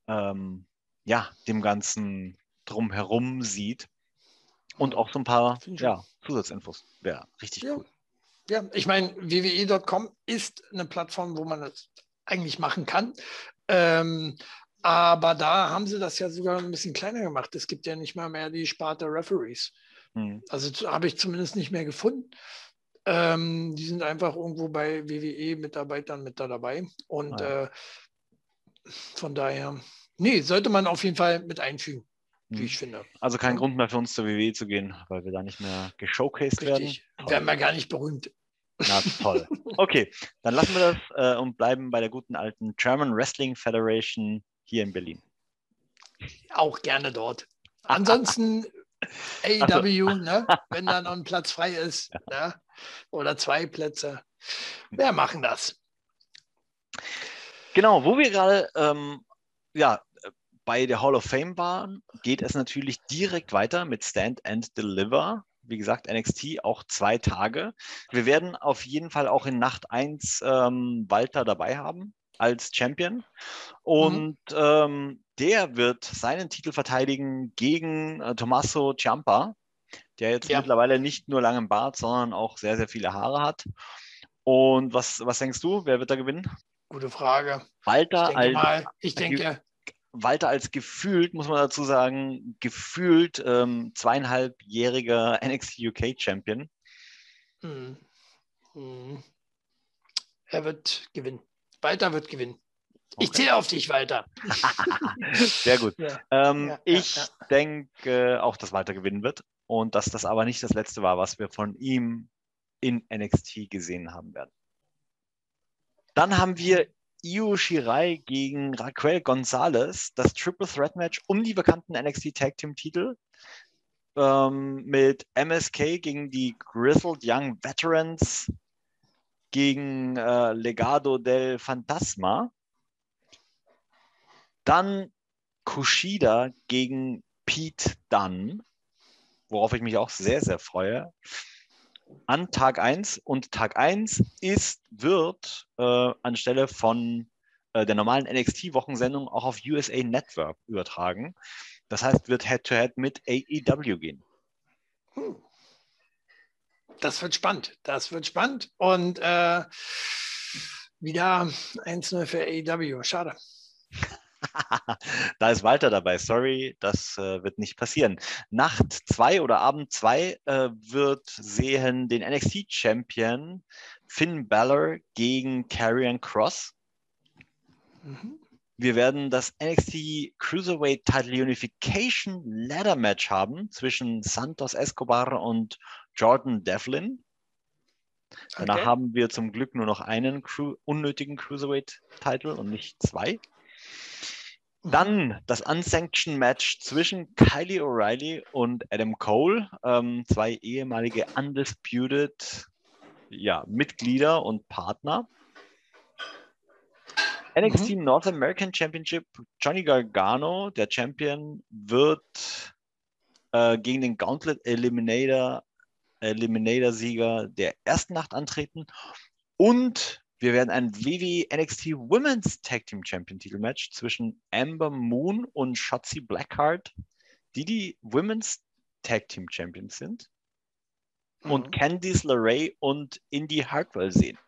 ähm, ja, dem Ganzen drumherum sieht. Und auch so ein paar ja, Zusatzinfos. Wäre richtig ja. cool. Ja, ich meine, WWE.com ist eine Plattform, wo man das eigentlich machen kann. Ähm, aber da haben sie das ja sogar ein bisschen kleiner gemacht. Es gibt ja nicht mal mehr die Sparte Referees. Hm. Also habe ich zumindest nicht mehr gefunden. Ähm, die sind einfach irgendwo bei WWE-Mitarbeitern mit da dabei. Und ah, ja. äh, von daher Nee, sollte man auf jeden Fall mit einfügen, wie hm. ich finde. Also kein ja. Grund mehr für uns zur WWE zu gehen, weil wir da nicht mehr geshowcased Richtig. werden. Werden wir gar nicht berühmt. Na toll. Okay, dann lassen wir das äh, und bleiben bei der guten alten German Wrestling Federation hier in Berlin. Auch gerne dort. <laughs> Ansonsten AEW, so. ne, wenn da noch ein Platz frei ist, ja. ne, oder zwei Plätze. Wir machen das. Genau, wo wir gerade ähm, ja, bei der Hall of Fame waren, geht es natürlich direkt weiter mit Stand and Deliver. Wie gesagt, NXT auch zwei Tage. Wir werden auf jeden Fall auch in Nacht 1 ähm, Walter dabei haben als Champion. Und mhm. ähm, der wird seinen Titel verteidigen gegen äh, Tommaso Ciampa, der jetzt ja. mittlerweile nicht nur langen Bart, sondern auch sehr, sehr viele Haare hat. Und was, was denkst du, wer wird da gewinnen? Gute Frage. Walter ich denke als, mal, ich denke, Walter als gefühlt, muss man dazu sagen, gefühlt ähm, zweieinhalbjähriger <laughs> NXT UK Champion. Hm. Hm. Er wird gewinnen. Walter wird gewinnen. Okay. Ich zähle auf dich, Walter. <laughs> Sehr gut. Ja. Ähm, ja, ich ja, denke auch, dass Walter gewinnen wird und dass das aber nicht das letzte war, was wir von ihm in NXT gesehen haben werden. Dann haben wir Io Shirai gegen Raquel Gonzalez, das Triple Threat Match um die bekannten NXT Tag Team Titel ähm, mit MSK gegen die Grizzled Young Veterans gegen äh, Legado del Fantasma. Dann Kushida gegen Pete Dunn, worauf ich mich auch sehr, sehr freue an Tag 1 und Tag 1 ist, wird äh, anstelle von äh, der normalen NXT-Wochensendung auch auf USA Network übertragen. Das heißt, wird Head-to-Head -head mit AEW gehen. Hm. Das wird spannend. Das wird spannend. Und äh, wieder 1-0 für AEW. Schade. <laughs> <laughs> da ist Walter dabei. Sorry, das äh, wird nicht passieren. Nacht 2 oder Abend 2 äh, wird sehen den NXT-Champion Finn Balor gegen Karrion Cross. Mhm. Wir werden das NXT Cruiserweight Title Unification Ladder Match haben zwischen Santos Escobar und Jordan Devlin. Danach okay. haben wir zum Glück nur noch einen Cru unnötigen Cruiserweight-Title und nicht zwei. Dann das Unsanctioned Match zwischen Kylie O'Reilly und Adam Cole, ähm, zwei ehemalige Undisputed ja, Mitglieder und Partner. NXT mhm. North American Championship, Johnny Gargano, der Champion, wird äh, gegen den Gauntlet Eliminator Eliminator-Sieger der ersten Nacht antreten. Und wir werden ein WWE NXT Women's Tag Team Champion Titelmatch zwischen Amber Moon und Shotzi Blackheart, die die Women's Tag Team Champions sind, mhm. und Candice LeRae und Indy Hartwell sehen.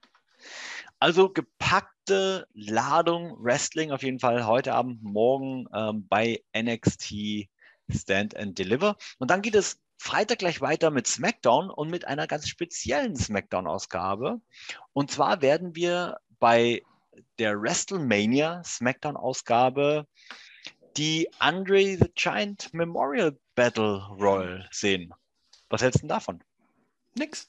Also gepackte Ladung Wrestling auf jeden Fall heute Abend, morgen ähm, bei NXT Stand and Deliver. Und dann geht es Freitag gleich weiter mit SmackDown und mit einer ganz speziellen SmackDown-Ausgabe. Und zwar werden wir bei der WrestleMania SmackDown-Ausgabe die Andre the Giant Memorial Battle Royal sehen. Was hältst du davon? Nix.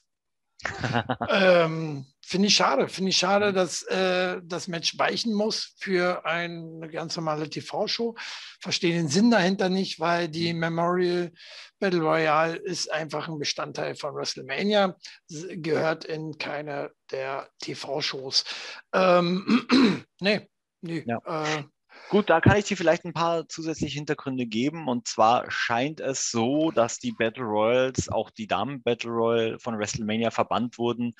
<laughs> ähm, Finde ich schade. Finde ich schade, mhm. dass äh, das Match weichen muss für eine ganz normale TV-Show. Verstehe den Sinn dahinter nicht, weil die mhm. Memorial Battle Royale ist einfach ein Bestandteil von WrestleMania, gehört in keine der TV-Shows. Ähm, <clears throat> nee, nee. Ja. Äh, Gut, da kann ich dir vielleicht ein paar zusätzliche Hintergründe geben. Und zwar scheint es so, dass die Battle Royals, auch die Damen Battle Royal von WrestleMania verbannt wurden,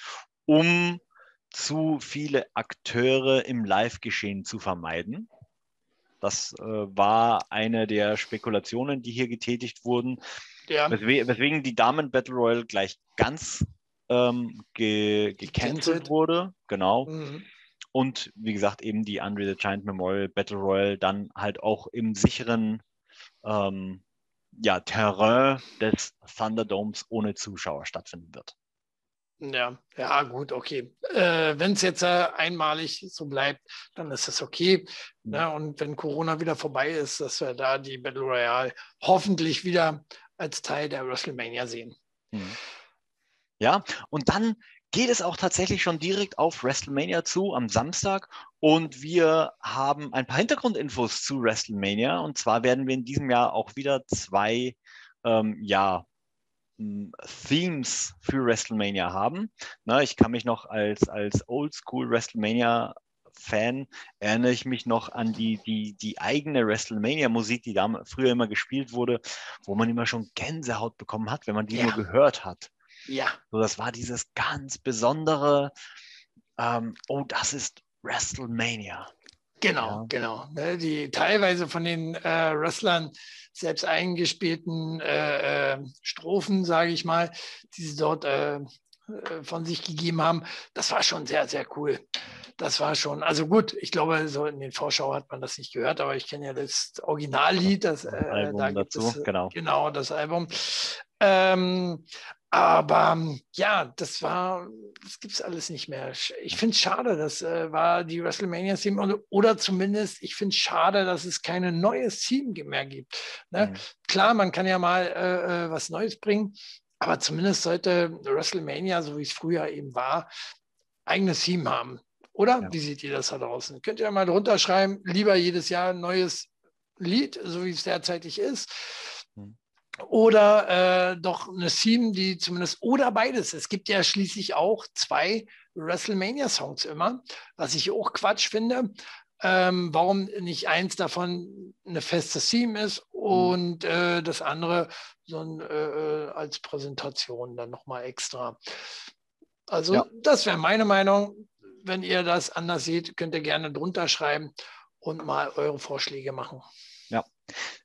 um zu viele Akteure im Live-Geschehen zu vermeiden. Das äh, war eine der Spekulationen, die hier getätigt wurden. Ja. Weswe weswegen die Damen Battle Royal gleich ganz ähm, ge gecancelt wurde. Genau. Mhm. Und wie gesagt, eben die Andre the Giant Memorial Battle Royal dann halt auch im sicheren ähm, ja, Terrain des Thunderdomes ohne Zuschauer stattfinden wird. Ja, ja, gut, okay. Äh, wenn es jetzt äh, einmalig so bleibt, dann ist das okay. Mhm. Ne? Und wenn Corona wieder vorbei ist, dass wir da die Battle Royale hoffentlich wieder als Teil der WrestleMania sehen. Mhm. Ja, und dann geht es auch tatsächlich schon direkt auf WrestleMania zu am Samstag. Und wir haben ein paar Hintergrundinfos zu WrestleMania. Und zwar werden wir in diesem Jahr auch wieder zwei ähm, ja, Themes für WrestleMania haben. Na, ich kann mich noch als, als Oldschool WrestleMania Fan erinnere ich mich noch an die, die, die eigene WrestleMania-Musik, die da früher immer gespielt wurde, wo man immer schon Gänsehaut bekommen hat, wenn man die ja. nur gehört hat. Ja. So, das war dieses ganz besondere, ähm, oh, das ist WrestleMania. Genau, ja. genau. Ne, die teilweise von den äh, Wrestlern selbst eingespielten äh, äh, Strophen, sage ich mal, die sie dort äh, äh, von sich gegeben haben, das war schon sehr, sehr cool. Das war schon, also gut, ich glaube, so in den Vorschau hat man das nicht gehört, aber ich kenne ja das Originallied, das, äh, Album da dazu, es, genau. genau, das Album. Ähm, aber ja, das war, das gibt es alles nicht mehr. Ich finde es schade, das äh, war die WrestleMania-Team oder zumindest, ich finde es schade, dass es keine neues Team mehr gibt. Ne? Mhm. Klar, man kann ja mal äh, äh, was Neues bringen, aber zumindest sollte WrestleMania, so wie es früher eben war, eigenes Team haben. Oder? Ja. Wie seht ihr das da draußen? Könnt ihr mal drunter schreiben, lieber jedes Jahr ein neues Lied, so wie es derzeitig ist oder äh, doch eine Theme, die zumindest oder beides. Es gibt ja schließlich auch zwei WrestleMania-Songs immer, was ich auch Quatsch finde. Ähm, warum nicht eins davon eine feste Theme ist mhm. und äh, das andere so ein, äh, als Präsentation dann nochmal extra. Also ja. das wäre meine Meinung. Wenn ihr das anders seht, könnt ihr gerne drunter schreiben und mal eure Vorschläge machen.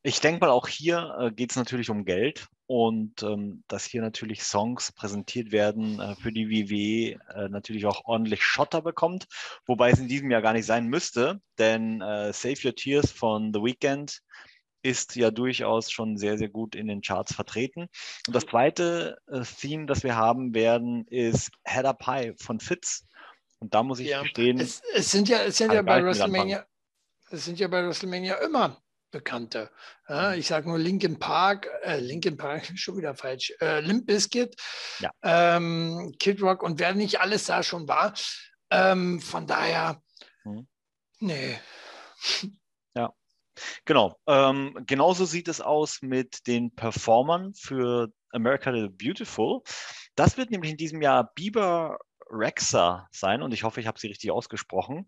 Ich denke mal, auch hier äh, geht es natürlich um Geld und ähm, dass hier natürlich Songs präsentiert werden, äh, für die WWE äh, natürlich auch ordentlich Schotter bekommt, wobei es in diesem Jahr gar nicht sein müsste, denn äh, Save Your Tears von The Weeknd ist ja durchaus schon sehr, sehr gut in den Charts vertreten. Und das zweite äh, Theme, das wir haben werden, ist Head Up High von Fitz. Und da muss ich ja. gestehen. Es, es sind ja, es sind ja bei WrestleMania, Es sind ja bei WrestleMania immer Bekannte. Ja, ich sage nur Linkin Park, äh, Linkin Park, <laughs> schon wieder falsch, äh, Limp Bizkit, ja. ähm, Kid Rock und wer nicht alles da schon war. Ähm, von daher, hm. nee. <laughs> Ja, genau. Ähm, genauso sieht es aus mit den Performern für America the Beautiful. Das wird nämlich in diesem Jahr Bieber Rexa sein und ich hoffe, ich habe sie richtig ausgesprochen.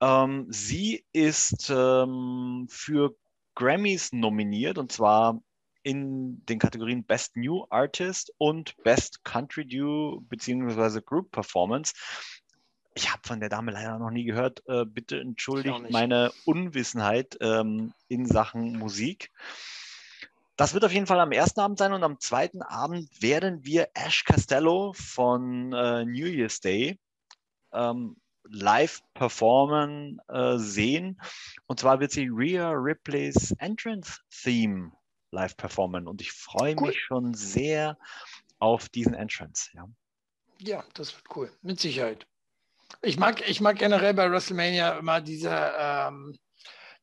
Ähm, sie ist ähm, für Grammys nominiert und zwar in den Kategorien Best New Artist und Best Country Due bzw. Group Performance. Ich habe von der Dame leider noch nie gehört. Äh, bitte entschuldigt meine Unwissenheit ähm, in Sachen Musik. Das wird auf jeden Fall am ersten Abend sein und am zweiten Abend werden wir Ash Costello von äh, New Year's Day ähm, live performen äh, sehen. Und zwar wird sie Rhea Ripleys Entrance Theme live performen und ich freue cool. mich schon sehr auf diesen Entrance. Ja. ja, das wird cool, mit Sicherheit. Ich mag, ich mag generell bei WrestleMania immer diese, ähm,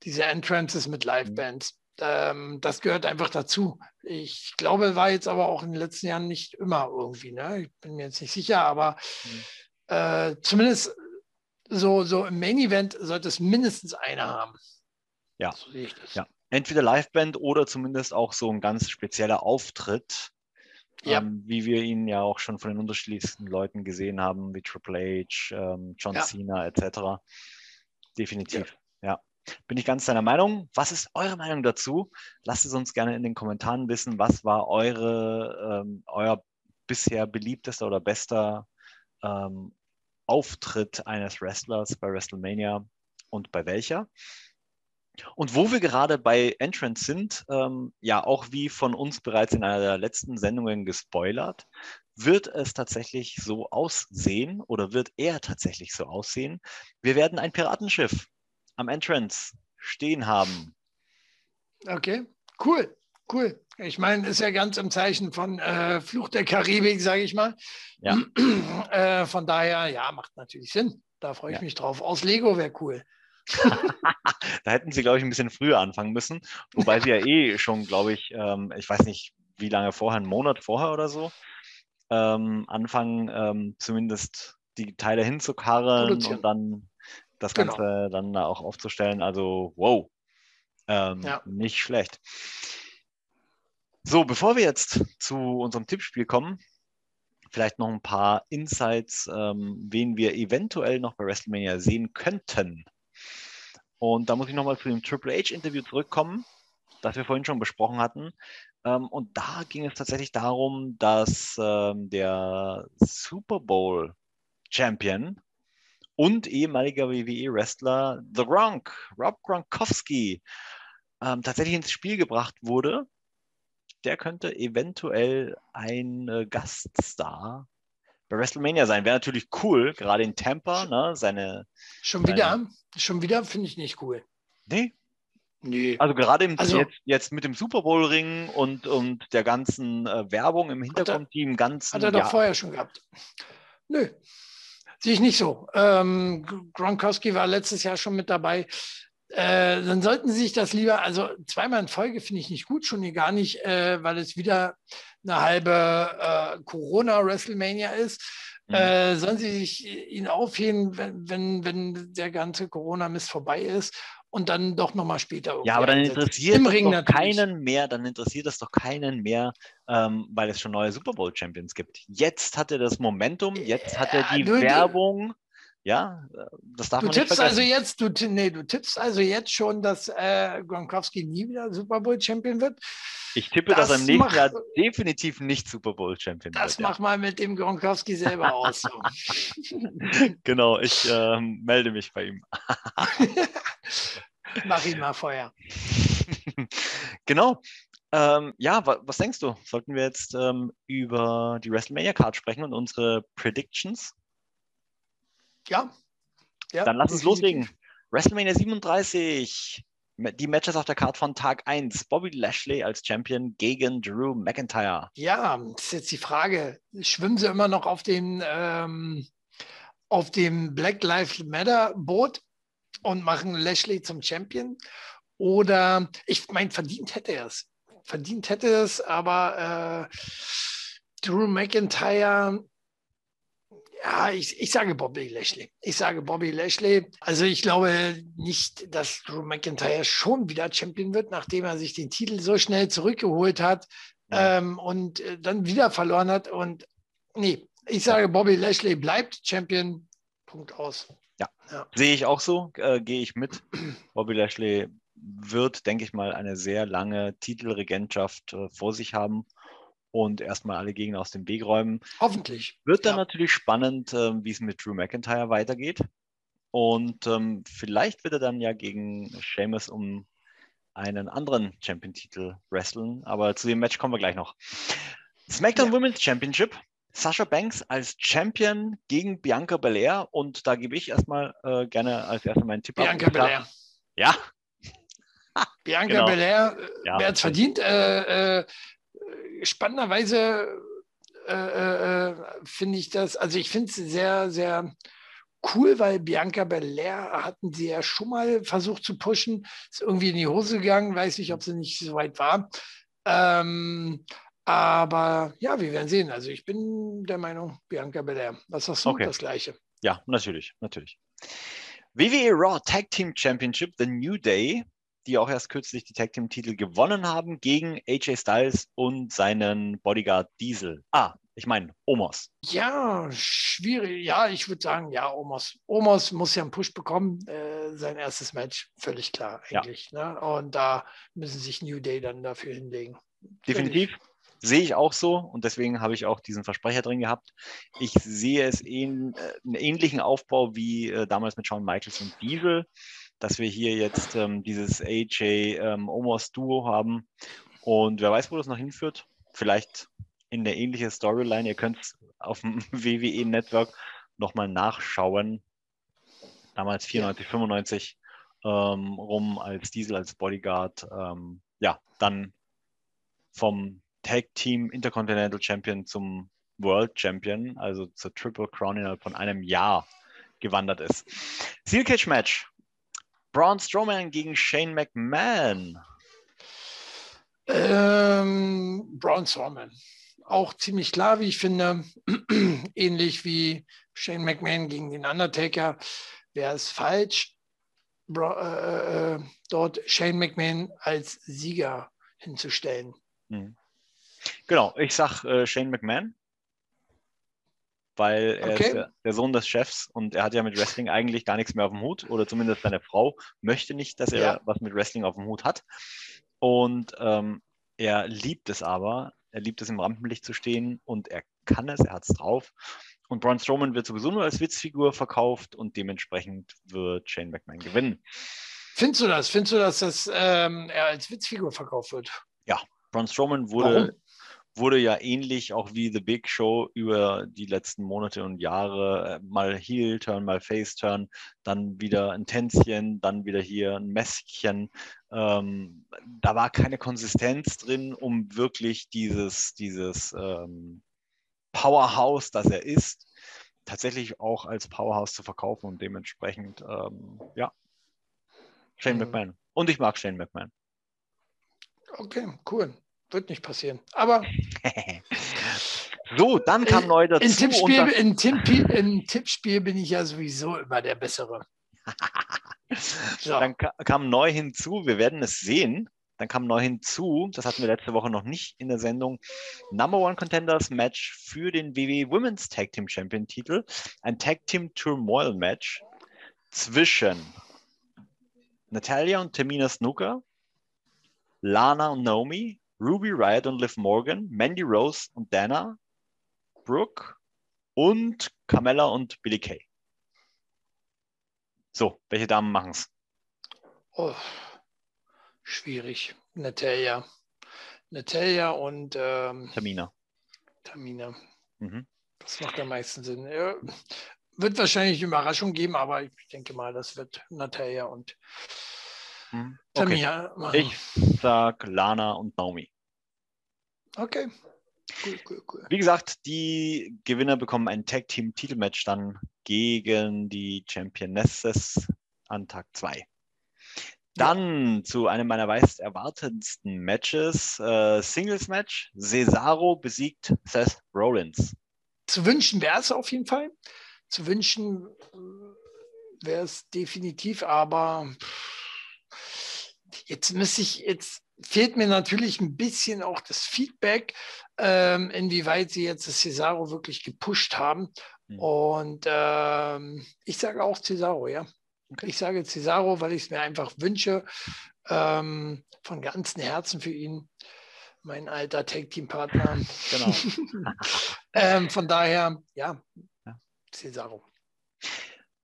diese Entrances mit Live-Bands ähm, das gehört einfach dazu. Ich glaube, war jetzt aber auch in den letzten Jahren nicht immer irgendwie. Ne? Ich bin mir jetzt nicht sicher, aber mhm. äh, zumindest so, so im Main Event sollte es mindestens einer haben. Ja. So sehe ich das. Ja. Entweder Liveband oder zumindest auch so ein ganz spezieller Auftritt. Ja. Ähm, wie wir ihn ja auch schon von den unterschiedlichsten Leuten gesehen haben, wie Triple H, ähm, John ja. Cena etc. Definitiv. Ja. Bin ich ganz deiner Meinung. Was ist eure Meinung dazu? Lasst es uns gerne in den Kommentaren wissen. Was war eure, ähm, euer bisher beliebtester oder bester ähm, Auftritt eines Wrestlers bei WrestleMania und bei welcher? Und wo wir gerade bei Entrance sind, ähm, ja, auch wie von uns bereits in einer der letzten Sendungen gespoilert, wird es tatsächlich so aussehen oder wird er tatsächlich so aussehen. Wir werden ein Piratenschiff am Entrance stehen haben. Okay, cool, cool. Ich meine, ist ja ganz im Zeichen von äh, Fluch der Karibik, sage ich mal. Ja. <clears throat> Äh, von daher, ja, macht natürlich Sinn. Da freue ich ja. mich drauf. Aus Lego wäre cool. <laughs> da hätten sie, glaube ich, ein bisschen früher anfangen müssen. Wobei sie ja eh schon, glaube ich, ähm, ich weiß nicht, wie lange vorher, einen Monat vorher oder so, ähm, anfangen, ähm, zumindest die Teile hinzukarren und dann das genau. Ganze dann auch aufzustellen. Also, wow, ähm, ja. nicht schlecht. So, bevor wir jetzt zu unserem Tippspiel kommen, vielleicht noch ein paar Insights, ähm, wen wir eventuell noch bei WrestleMania sehen könnten. Und da muss ich nochmal zu dem Triple H-Interview zurückkommen, das wir vorhin schon besprochen hatten. Ähm, und da ging es tatsächlich darum, dass ähm, der Super Bowl Champion und ehemaliger WWE-Wrestler The Gronk, Rob Gronkowski, ähm, tatsächlich ins Spiel gebracht wurde. Der könnte eventuell ein äh, Gaststar bei WrestleMania sein. Wäre natürlich cool, gerade in Tampa. Ne, seine, schon seine... wieder, schon wieder finde ich nicht cool. Nee. Nee. Also gerade im, also, jetzt, jetzt mit dem Super Bowl-Ring und, und der ganzen äh, Werbung im Hintergrundteam, ganzen. Hat er doch ja. vorher schon gehabt. Nö, Sehe ich nicht so. Ähm, Gronkowski war letztes Jahr schon mit dabei. Äh, dann sollten Sie sich das lieber, also zweimal in Folge finde ich nicht gut, schon hier gar nicht, äh, weil es wieder eine halbe äh, Corona-WrestleMania ist. Mhm. Äh, sollen Sie sich ihn aufheben, wenn, wenn, wenn der ganze Corona-Mist vorbei ist und dann doch nochmal später. Ja, aber dann interessiert es doch keinen mehr, dann interessiert es doch keinen mehr, ähm, weil es schon neue Super Bowl Champions gibt. Jetzt hat er das Momentum, jetzt hat er die ja, Werbung. Ja, das darf du man nicht tippst also jetzt, du, nee, du tippst also jetzt schon, dass äh, Gronkowski nie wieder Super Bowl Champion wird. Ich tippe, das dass er im nächsten Jahr definitiv nicht Super Bowl Champion das wird. Das mach ja. mal mit dem Gronkowski selber aus. So. <laughs> genau, ich äh, melde mich bei ihm. <laughs> mach ihn mal vorher. <laughs> genau. Ähm, ja, wa was denkst du? Sollten wir jetzt ähm, über die WrestleMania Card sprechen und unsere Predictions? Ja. ja Dann lass uns loslegen. WrestleMania 37. Die Matches auf der Card von Tag 1. Bobby Lashley als Champion gegen Drew McIntyre. Ja, das ist jetzt die Frage. Schwimmen sie immer noch auf dem, ähm, auf dem Black Lives Matter Boot und machen Lashley zum Champion. Oder ich meine, verdient hätte er es. Verdient hätte er es, aber äh, Drew McIntyre ja, ich, ich sage Bobby Lashley. Ich sage Bobby Lashley. Also ich glaube nicht, dass Drew McIntyre schon wieder Champion wird, nachdem er sich den Titel so schnell zurückgeholt hat ja. ähm, und äh, dann wieder verloren hat. Und nee, ich sage Bobby Lashley bleibt Champion. Punkt aus. Ja, ja. sehe ich auch so, äh, gehe ich mit. Bobby Lashley wird, denke ich mal, eine sehr lange Titelregentschaft äh, vor sich haben und erstmal alle Gegner aus dem Weg räumen. Hoffentlich. Wird dann ja. natürlich spannend, äh, wie es mit Drew McIntyre weitergeht. Und ähm, vielleicht wird er dann ja gegen Sheamus um einen anderen Champion-Titel wresteln. Aber zu dem Match kommen wir gleich noch. SmackDown ja. Women's Championship. Sasha Banks als Champion gegen Bianca Belair. Und da gebe ich erstmal äh, gerne als erstes meinen Tipp Bianca ab. Belair. Ja. <laughs> Bianca genau. Belair, äh, ja. wer hat es verdient? Äh, äh spannenderweise äh, äh, finde ich das, also ich finde es sehr, sehr cool, weil Bianca Belair hatten sie ja schon mal versucht zu pushen, ist irgendwie in die Hose gegangen, weiß nicht, ob sie nicht so weit war. Ähm, aber ja, wir werden sehen. Also ich bin der Meinung, Bianca Belair. Was sagst du? Okay. Das Gleiche. Ja, natürlich, natürlich. WWE Raw Tag Team Championship, The New Day die auch erst kürzlich die Tag Team Titel gewonnen haben gegen AJ Styles und seinen Bodyguard Diesel. Ah, ich meine Omos. Ja, schwierig. Ja, ich würde sagen, ja, Omos. Omos muss ja einen Push bekommen. Äh, sein erstes Match, völlig klar eigentlich. Ja. Ne? Und da müssen sich New Day dann dafür hinlegen. Definitiv. Sehe ich auch so und deswegen habe ich auch diesen Versprecher drin gehabt. Ich sehe es in, äh, einen ähnlichen Aufbau wie äh, damals mit Shawn Michaels und Diesel dass wir hier jetzt ähm, dieses AJ ähm, Omos Duo haben. Und wer weiß, wo das noch hinführt. Vielleicht in der ähnliche Storyline. Ihr könnt es auf dem <laughs> WWE Network nochmal nachschauen. Damals 94, ja. 95 ähm, rum als Diesel, als Bodyguard. Ähm, ja, dann vom Tag Team Intercontinental Champion zum World Champion, also zur Triple Crown innerhalb von einem Jahr gewandert ist. Steel Cage Match Braun Strowman gegen Shane McMahon. Ähm, Braun Strowman. Auch ziemlich klar, wie ich finde. <clears throat> Ähnlich wie Shane McMahon gegen den Undertaker. Wäre es falsch, Bra äh, äh, dort Shane McMahon als Sieger hinzustellen. Mhm. Genau, ich sag äh, Shane McMahon weil er okay. ist der, der, Sohn des Chefs und er hat ja mit Wrestling eigentlich gar nichts mehr auf dem Hut oder zumindest seine Frau möchte nicht, dass er ja. was mit Wrestling auf dem Hut hat. Und ähm, er liebt es aber, er liebt es im Rampenlicht zu stehen und er kann es, er hat es drauf. Und Braun Strowman wird sowieso nur als Witzfigur verkauft und dementsprechend wird Shane McMahon gewinnen. Findest du das? Findest du, dass das, ähm, er als Witzfigur verkauft wird? Ja, Braun Strowman wurde Warum? Wurde ja ähnlich auch wie The Big Show über die letzten Monate und Jahre äh, mal Heel-Turn, mal Face-Turn, dann wieder ein Tänzchen, dann wieder hier ein Mäskchen. Ähm, da war keine Konsistenz drin, um wirklich dieses, dieses ähm, Powerhouse, das er ist, tatsächlich auch als Powerhouse zu verkaufen und dementsprechend, ähm, ja, Shane mhm. McMahon. Und ich mag Shane McMahon. Okay, cool. Wird nicht passieren. Aber. so, dann kam neu dazu. In Tippspiel, in, Tippspiel, in Tippspiel bin ich ja sowieso immer der Bessere. <laughs> so. Dann kam neu hinzu, wir werden es sehen. Dann kam neu hinzu, das hatten wir letzte Woche noch nicht in der Sendung, Number One Contenders Match für den WWE Women's Tag Team Champion Titel. Ein Tag Team Turmoil Match zwischen Natalia und Tamina Snooker, Lana und Naomi, Ruby Riot und Liv Morgan, Mandy Rose und Dana, Brooke und Carmella und Billy Kay. So, welche Damen machen es? Oh, schwierig. Natalia. Natalia und ähm, Tamina. Tamina. Mhm. Das macht am meisten Sinn. Ja, wird wahrscheinlich eine Überraschung geben, aber ich denke mal, das wird Natalia und hm, okay. Ich sag Lana und Naomi. Okay. Cool, cool, cool. Wie gesagt, die Gewinner bekommen ein Tag Team Titelmatch dann gegen die Championesses an Tag 2. Dann zu einem meiner meist erwartetsten Matches, äh, Singles Match. Cesaro besiegt Seth Rollins. Zu wünschen wäre es auf jeden Fall. Zu wünschen äh, wäre es definitiv, aber jetzt müsste ich, jetzt fehlt mir natürlich ein bisschen auch das Feedback, ähm, inwieweit sie jetzt das Cesaro wirklich gepusht haben. Mhm. Und ähm, ich sage auch Cesaro, ja. Okay. Ich sage Cesaro, weil ich es mir einfach wünsche, ähm, von ganzem Herzen für ihn, mein alter Tag-Team-Partner. Genau. <laughs> ähm, von daher, ja, ja, Cesaro.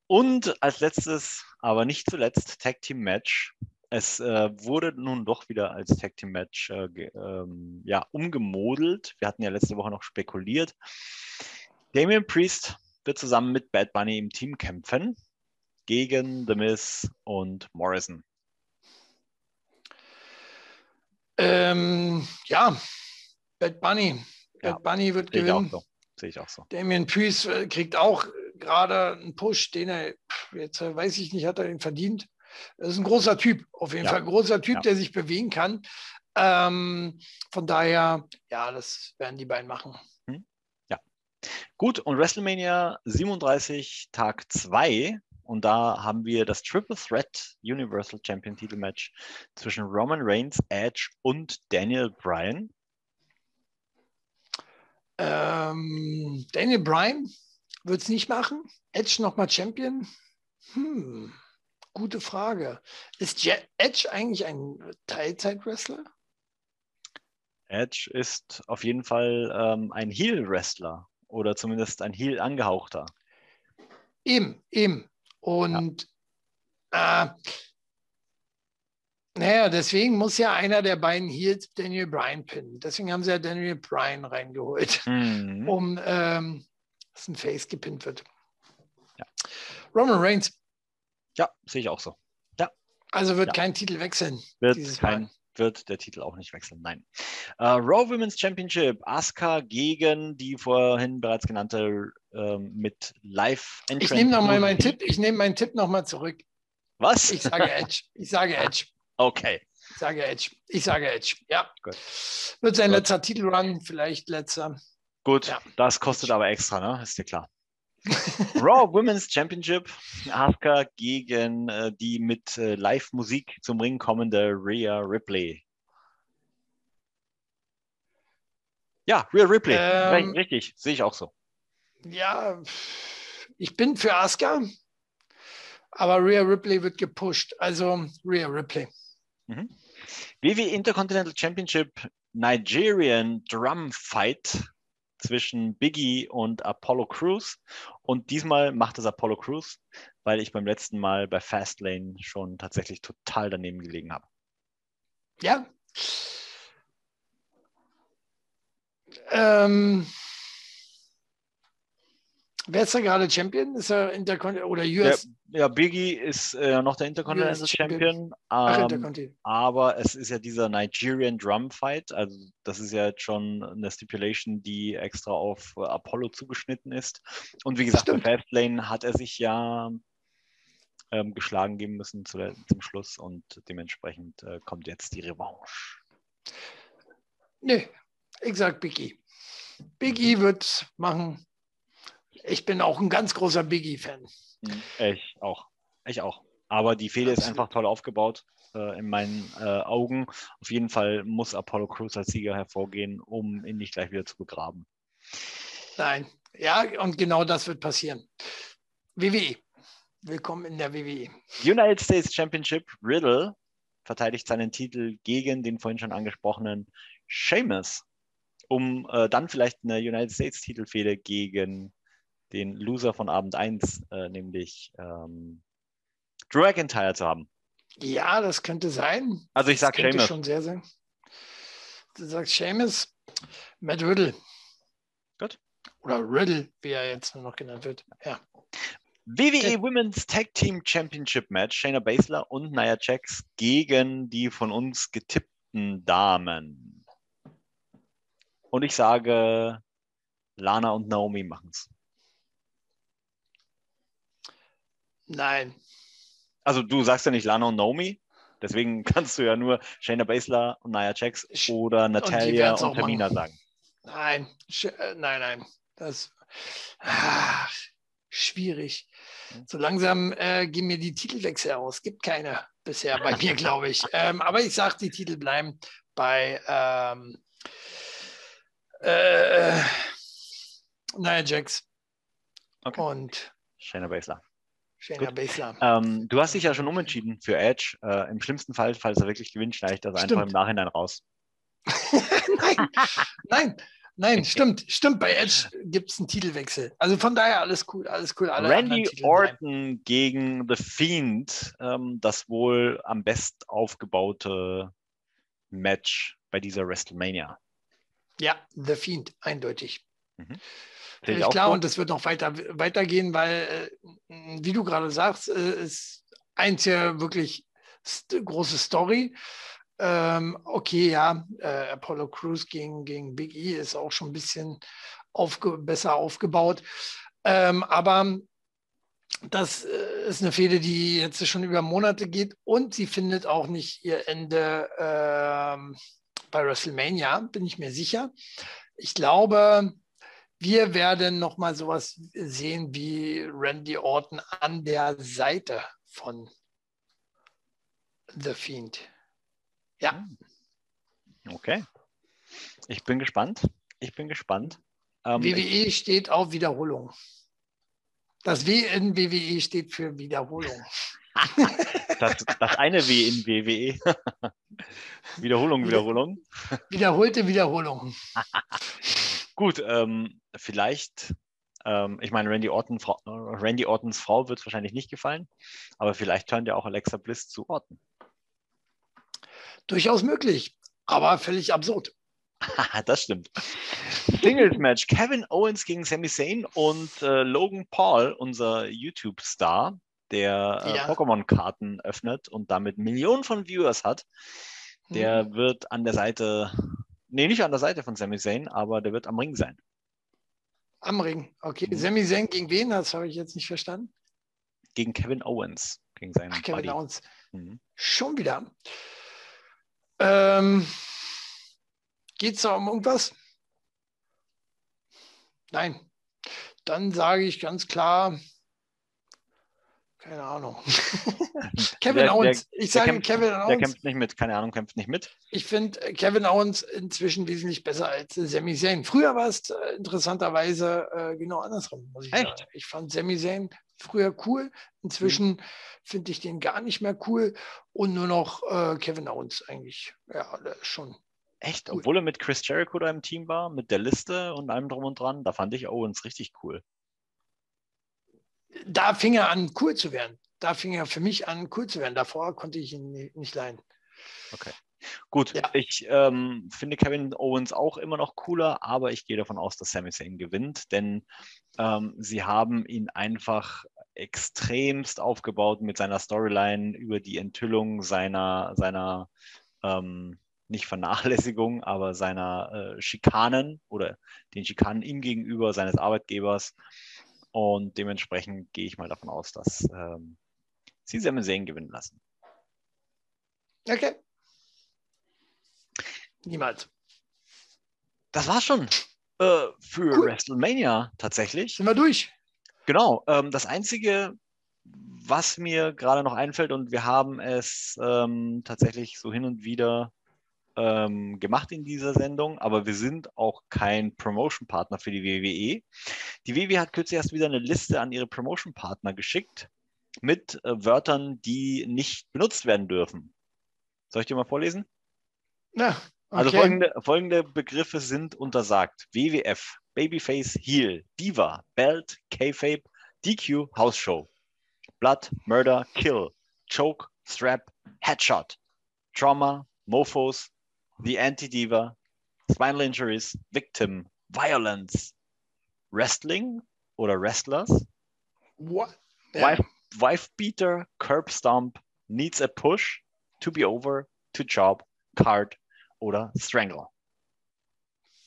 Und als letztes, aber nicht zuletzt, Tag-Team-Match. Es äh, wurde nun doch wieder als Tag Team Match äh, ähm, ja, umgemodelt. Wir hatten ja letzte Woche noch spekuliert. Damian Priest wird zusammen mit Bad Bunny im Team kämpfen gegen The Miz und Morrison. Ähm, ja, Bad Bunny. Bad ja, Bunny wird gewinnen. So. Sehe ich auch so. Damian Priest äh, kriegt auch gerade einen Push, den er, jetzt äh, weiß ich nicht, hat er den verdient. Das ist ein großer Typ, auf jeden ja. Fall. Ein großer Typ, ja. der sich bewegen kann. Ähm, von daher, ja, das werden die beiden machen. Hm? Ja. Gut, und WrestleMania 37, Tag 2. Und da haben wir das Triple Threat Universal Champion Titelmatch zwischen Roman Reigns, Edge und Daniel Bryan. Ähm, Daniel Bryan wird es nicht machen. Edge nochmal Champion. Hm. Gute Frage. Ist Edge eigentlich ein Teilzeit-Wrestler? Edge ist auf jeden Fall ähm, ein Heel-Wrestler oder zumindest ein Heel-Angehauchter. Eben, eben. Und ja. äh, naja, deswegen muss ja einer der beiden Heels Daniel Bryan pinnen. Deswegen haben sie ja Daniel Bryan reingeholt, mhm. um ähm, dass ein Face gepinnt wird. Ja. Roman Reigns ja, sehe ich auch so. Ja. Also wird ja. kein Titel wechseln. Wird kein, wird der Titel auch nicht wechseln. Nein. Uh, Raw Women's Championship, Asuka gegen die vorhin bereits genannte uh, mit Live Ich nehme nochmal meinen Tipp. Ich nehme meinen Tipp nochmal zurück. Was? Ich sage Edge. Ich sage Edge. <laughs> Okay. Ich sage Edge. Ich sage Edge. Ja. Gut. Wird sein Gut. letzter Titelrun, vielleicht letzter. Gut, ja. das kostet aber extra, ne? Ist dir klar. Raw Women's Championship. Asuka gegen äh, die mit äh, Live-Musik zum Ring kommende Rhea Ripley. Ja, Rhea Ripley. Ähm, Richtig, sehe ich auch so. Ja, ich bin für Asuka, aber Rhea Ripley wird gepusht. Also Rhea Ripley. Mhm. WWE Intercontinental Championship Nigerian Drum Fight zwischen Biggie und Apollo Crews. Und diesmal macht es Apollo Crews, weil ich beim letzten Mal bei Fastlane schon tatsächlich total daneben gelegen habe. Ja. Ähm, Wer ist da gerade Champion? Ist er Intercontinental oder US? Ja, ja, Biggie ist äh, noch der Intercontinental Champion. Ähm, Ach, aber es ist ja dieser Nigerian Drum Fight. Also, das ist ja jetzt schon eine Stipulation, die extra auf äh, Apollo zugeschnitten ist. Und wie gesagt, Stimmt. bei Fastlane hat er sich ja ähm, geschlagen geben müssen zu der, zum Schluss und dementsprechend äh, kommt jetzt die Revanche. Nee, ich sag Biggie. Biggie wird machen, ich bin auch ein ganz großer Biggie-Fan. Mhm. Ich auch. Ich auch. Aber die Fehde ist einfach toll aufgebaut äh, in meinen äh, Augen. Auf jeden Fall muss Apollo Crews als Sieger hervorgehen, um ihn nicht gleich wieder zu begraben. Nein, ja, und genau das wird passieren. WWE. Willkommen in der WWE. United States Championship Riddle verteidigt seinen Titel gegen den vorhin schon angesprochenen Sheamus, um äh, dann vielleicht eine United States Titelfehde gegen den Loser von Abend 1, äh, nämlich ähm, Drew McIntyre zu haben. Ja, das könnte sein. Also ich sage Seamus. schon sehr, sehr. Du sagst Seamus, Matt Riddle. Gut. Oder Riddle, wie er jetzt nur noch genannt wird. Ja. WWE. Women's Tag Team Championship Match, Shayna Baszler und Nia Jax gegen die von uns getippten Damen. Und ich sage, Lana und Naomi machen es. Nein. Also du sagst ja nicht Lana und Naomi, deswegen <laughs> kannst du ja nur Shayna Baszler und Nia Jax oder Natalia und, und Tamina sagen. Nein, äh, nein, nein. Das ach, schwierig. Hm. So langsam äh, gehen mir die Titelwechsel aus. Gibt keine bisher bei <laughs> mir, glaube ich. Ähm, aber ich sage, die Titel bleiben bei ähm, äh, Nia Jax okay. und Shayna Baszler. Shayna Baszler. Ähm, du hast dich ja schon umentschieden für Edge. Äh, Im schlimmsten Fall, falls er wirklich gewinnt, schleicht das einfach im Nachhinein raus. <laughs> nein, nein, nein, stimmt, stimmt. Bei Edge gibt es einen Titelwechsel. Also von daher alles cool, alles cool. Randy Orton gegen The Fiend, ähm, das wohl am best aufgebaute Match bei dieser WrestleMania. Ja, The Fiend, eindeutig. Mhm. Völlig klar, gut. und das wird noch weiter weitergehen, weil, äh, wie du gerade sagst, äh, ist eins ja wirklich große Story. Ähm, okay, ja, äh, Apollo Crews gegen, gegen Big E ist auch schon ein bisschen aufge besser aufgebaut. Ähm, aber das äh, ist eine Fehde, die jetzt schon über Monate geht und sie findet auch nicht ihr Ende ähm, bei WrestleMania, bin ich mir sicher. Ich glaube, wir werden noch mal sowas sehen wie Randy Orton an der Seite von The Fiend. Ja. Hm. Okay. Ich bin gespannt. Ich bin gespannt. Ähm, WWE steht auf Wiederholung. Das W in WWE steht für Wiederholung. <laughs> das, das eine W in WWE. <laughs> Wiederholung, Wiederholung. Wiederholte Wiederholung. <laughs> Gut, ähm, vielleicht, ähm, ich meine, Randy, Orton, Frau, Randy Ortons Frau wird es wahrscheinlich nicht gefallen, aber vielleicht hören ja auch Alexa Bliss zu Orton. Durchaus möglich, aber völlig absurd. <laughs> das stimmt. Singles Match: Kevin Owens gegen Sami Zayn und äh, Logan Paul, unser YouTube-Star, der äh, ja. Pokémon-Karten öffnet und damit Millionen von Viewers hat. Der hm. wird an der Seite Nee, nicht an der Seite von Sami Zayn, aber der wird am Ring sein. Am Ring, okay. Mhm. Sami Zayn gegen wen? Das habe ich jetzt nicht verstanden. Gegen Kevin Owens. Gegen seinen Ach, Kevin Buddy. Owens. Mhm. Schon wieder. Ähm, Geht es da um irgendwas? Nein. Dann sage ich ganz klar, keine Ahnung. <laughs> Kevin der, Owens. Der, ich sage kämpft, Kevin Owens. Der kämpft nicht mit, keine Ahnung, kämpft nicht mit. Ich finde äh, Kevin Owens inzwischen wesentlich besser als Sami Zayn. Früher war es äh, interessanterweise äh, genau andersrum, muss ich Echt? sagen. Ich fand Sami Zayn früher cool. Inzwischen mhm. finde ich den gar nicht mehr cool. Und nur noch äh, Kevin Owens eigentlich. Ja, schon. Echt? Cool. Obwohl er mit Chris Jericho da im Team war, mit der Liste und allem drum und dran, da fand ich Owens richtig cool da fing er an, cool zu werden. Da fing er für mich an, cool zu werden. Davor konnte ich ihn nicht leiden. Okay. Gut, ja. ich ähm, finde Kevin Owens auch immer noch cooler, aber ich gehe davon aus, dass Sami Zayn gewinnt, denn ähm, sie haben ihn einfach extremst aufgebaut mit seiner Storyline über die Enthüllung seiner, seiner ähm, nicht Vernachlässigung, aber seiner äh, Schikanen oder den Schikanen ihm gegenüber seines Arbeitgebers. Und dementsprechend gehe ich mal davon aus, dass ähm, sie Sami Zayn gewinnen lassen. Okay. Niemals. Das war's schon äh, für cool. WrestleMania tatsächlich. Sind wir durch? Genau. Ähm, das Einzige, was mir gerade noch einfällt, und wir haben es ähm, tatsächlich so hin und wieder ähm, gemacht in dieser Sendung, aber wir sind auch kein Promotion-Partner für die WWE. Die WWE hat kürzlich erst wieder eine Liste an ihre Promotion-Partner geschickt mit äh, Wörtern, die nicht benutzt werden dürfen. Soll ich dir mal vorlesen? Ja. Also okay. Also folgende, folgende Begriffe sind untersagt. WWF, Babyface, Heel, Diva, Belt, K-Fape, DQ, House Show, Blood, Murder, Kill, Choke, Strap, Headshot, Trauma, Mofos, The Anti-Diva, Spinal Injuries, Victim, Violence, Wrestling oder Wrestlers, What? Wife, wife Beater, Curb Stomp, Needs a Push, To Be Over, To Job, Card oder Strangle.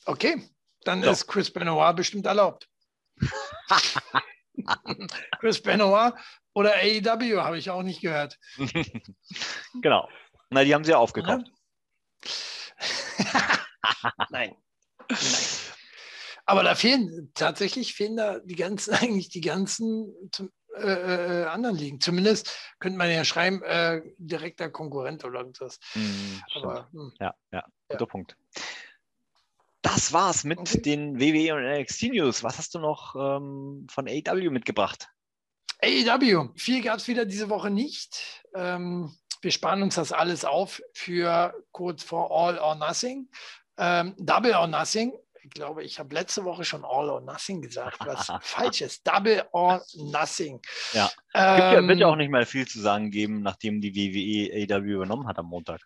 Okay, dann so. ist Chris Benoit bestimmt erlaubt. <laughs> Chris Benoit Oder AEW habe ich auch nicht gehört. <laughs> genau. Na, die haben sie ja aufgekauft. <laughs> Nein. Nein. Aber da fehlen tatsächlich fehlen da die ganzen, <laughs> eigentlich die ganzen äh, äh, anderen Ligen. Zumindest könnte man ja schreiben, äh, direkter Konkurrent oder irgendwas. Mm, Aber, hm. ja, ja, guter ja. Punkt. Das war's mit okay. den WWE und NXT News. Was hast du noch ähm, von AEW mitgebracht? AEW, viel gab es wieder diese Woche nicht. Ähm, wir sparen uns das alles auf für kurz vor All or Nothing. Ähm, Double or Nothing ich glaube, ich habe letzte Woche schon All or Nothing gesagt, was <laughs> falsch ist. Double or Nothing. Ja. Ähm, ja, wird ja auch nicht mehr viel zu sagen geben, nachdem die WWE AW übernommen hat am Montag.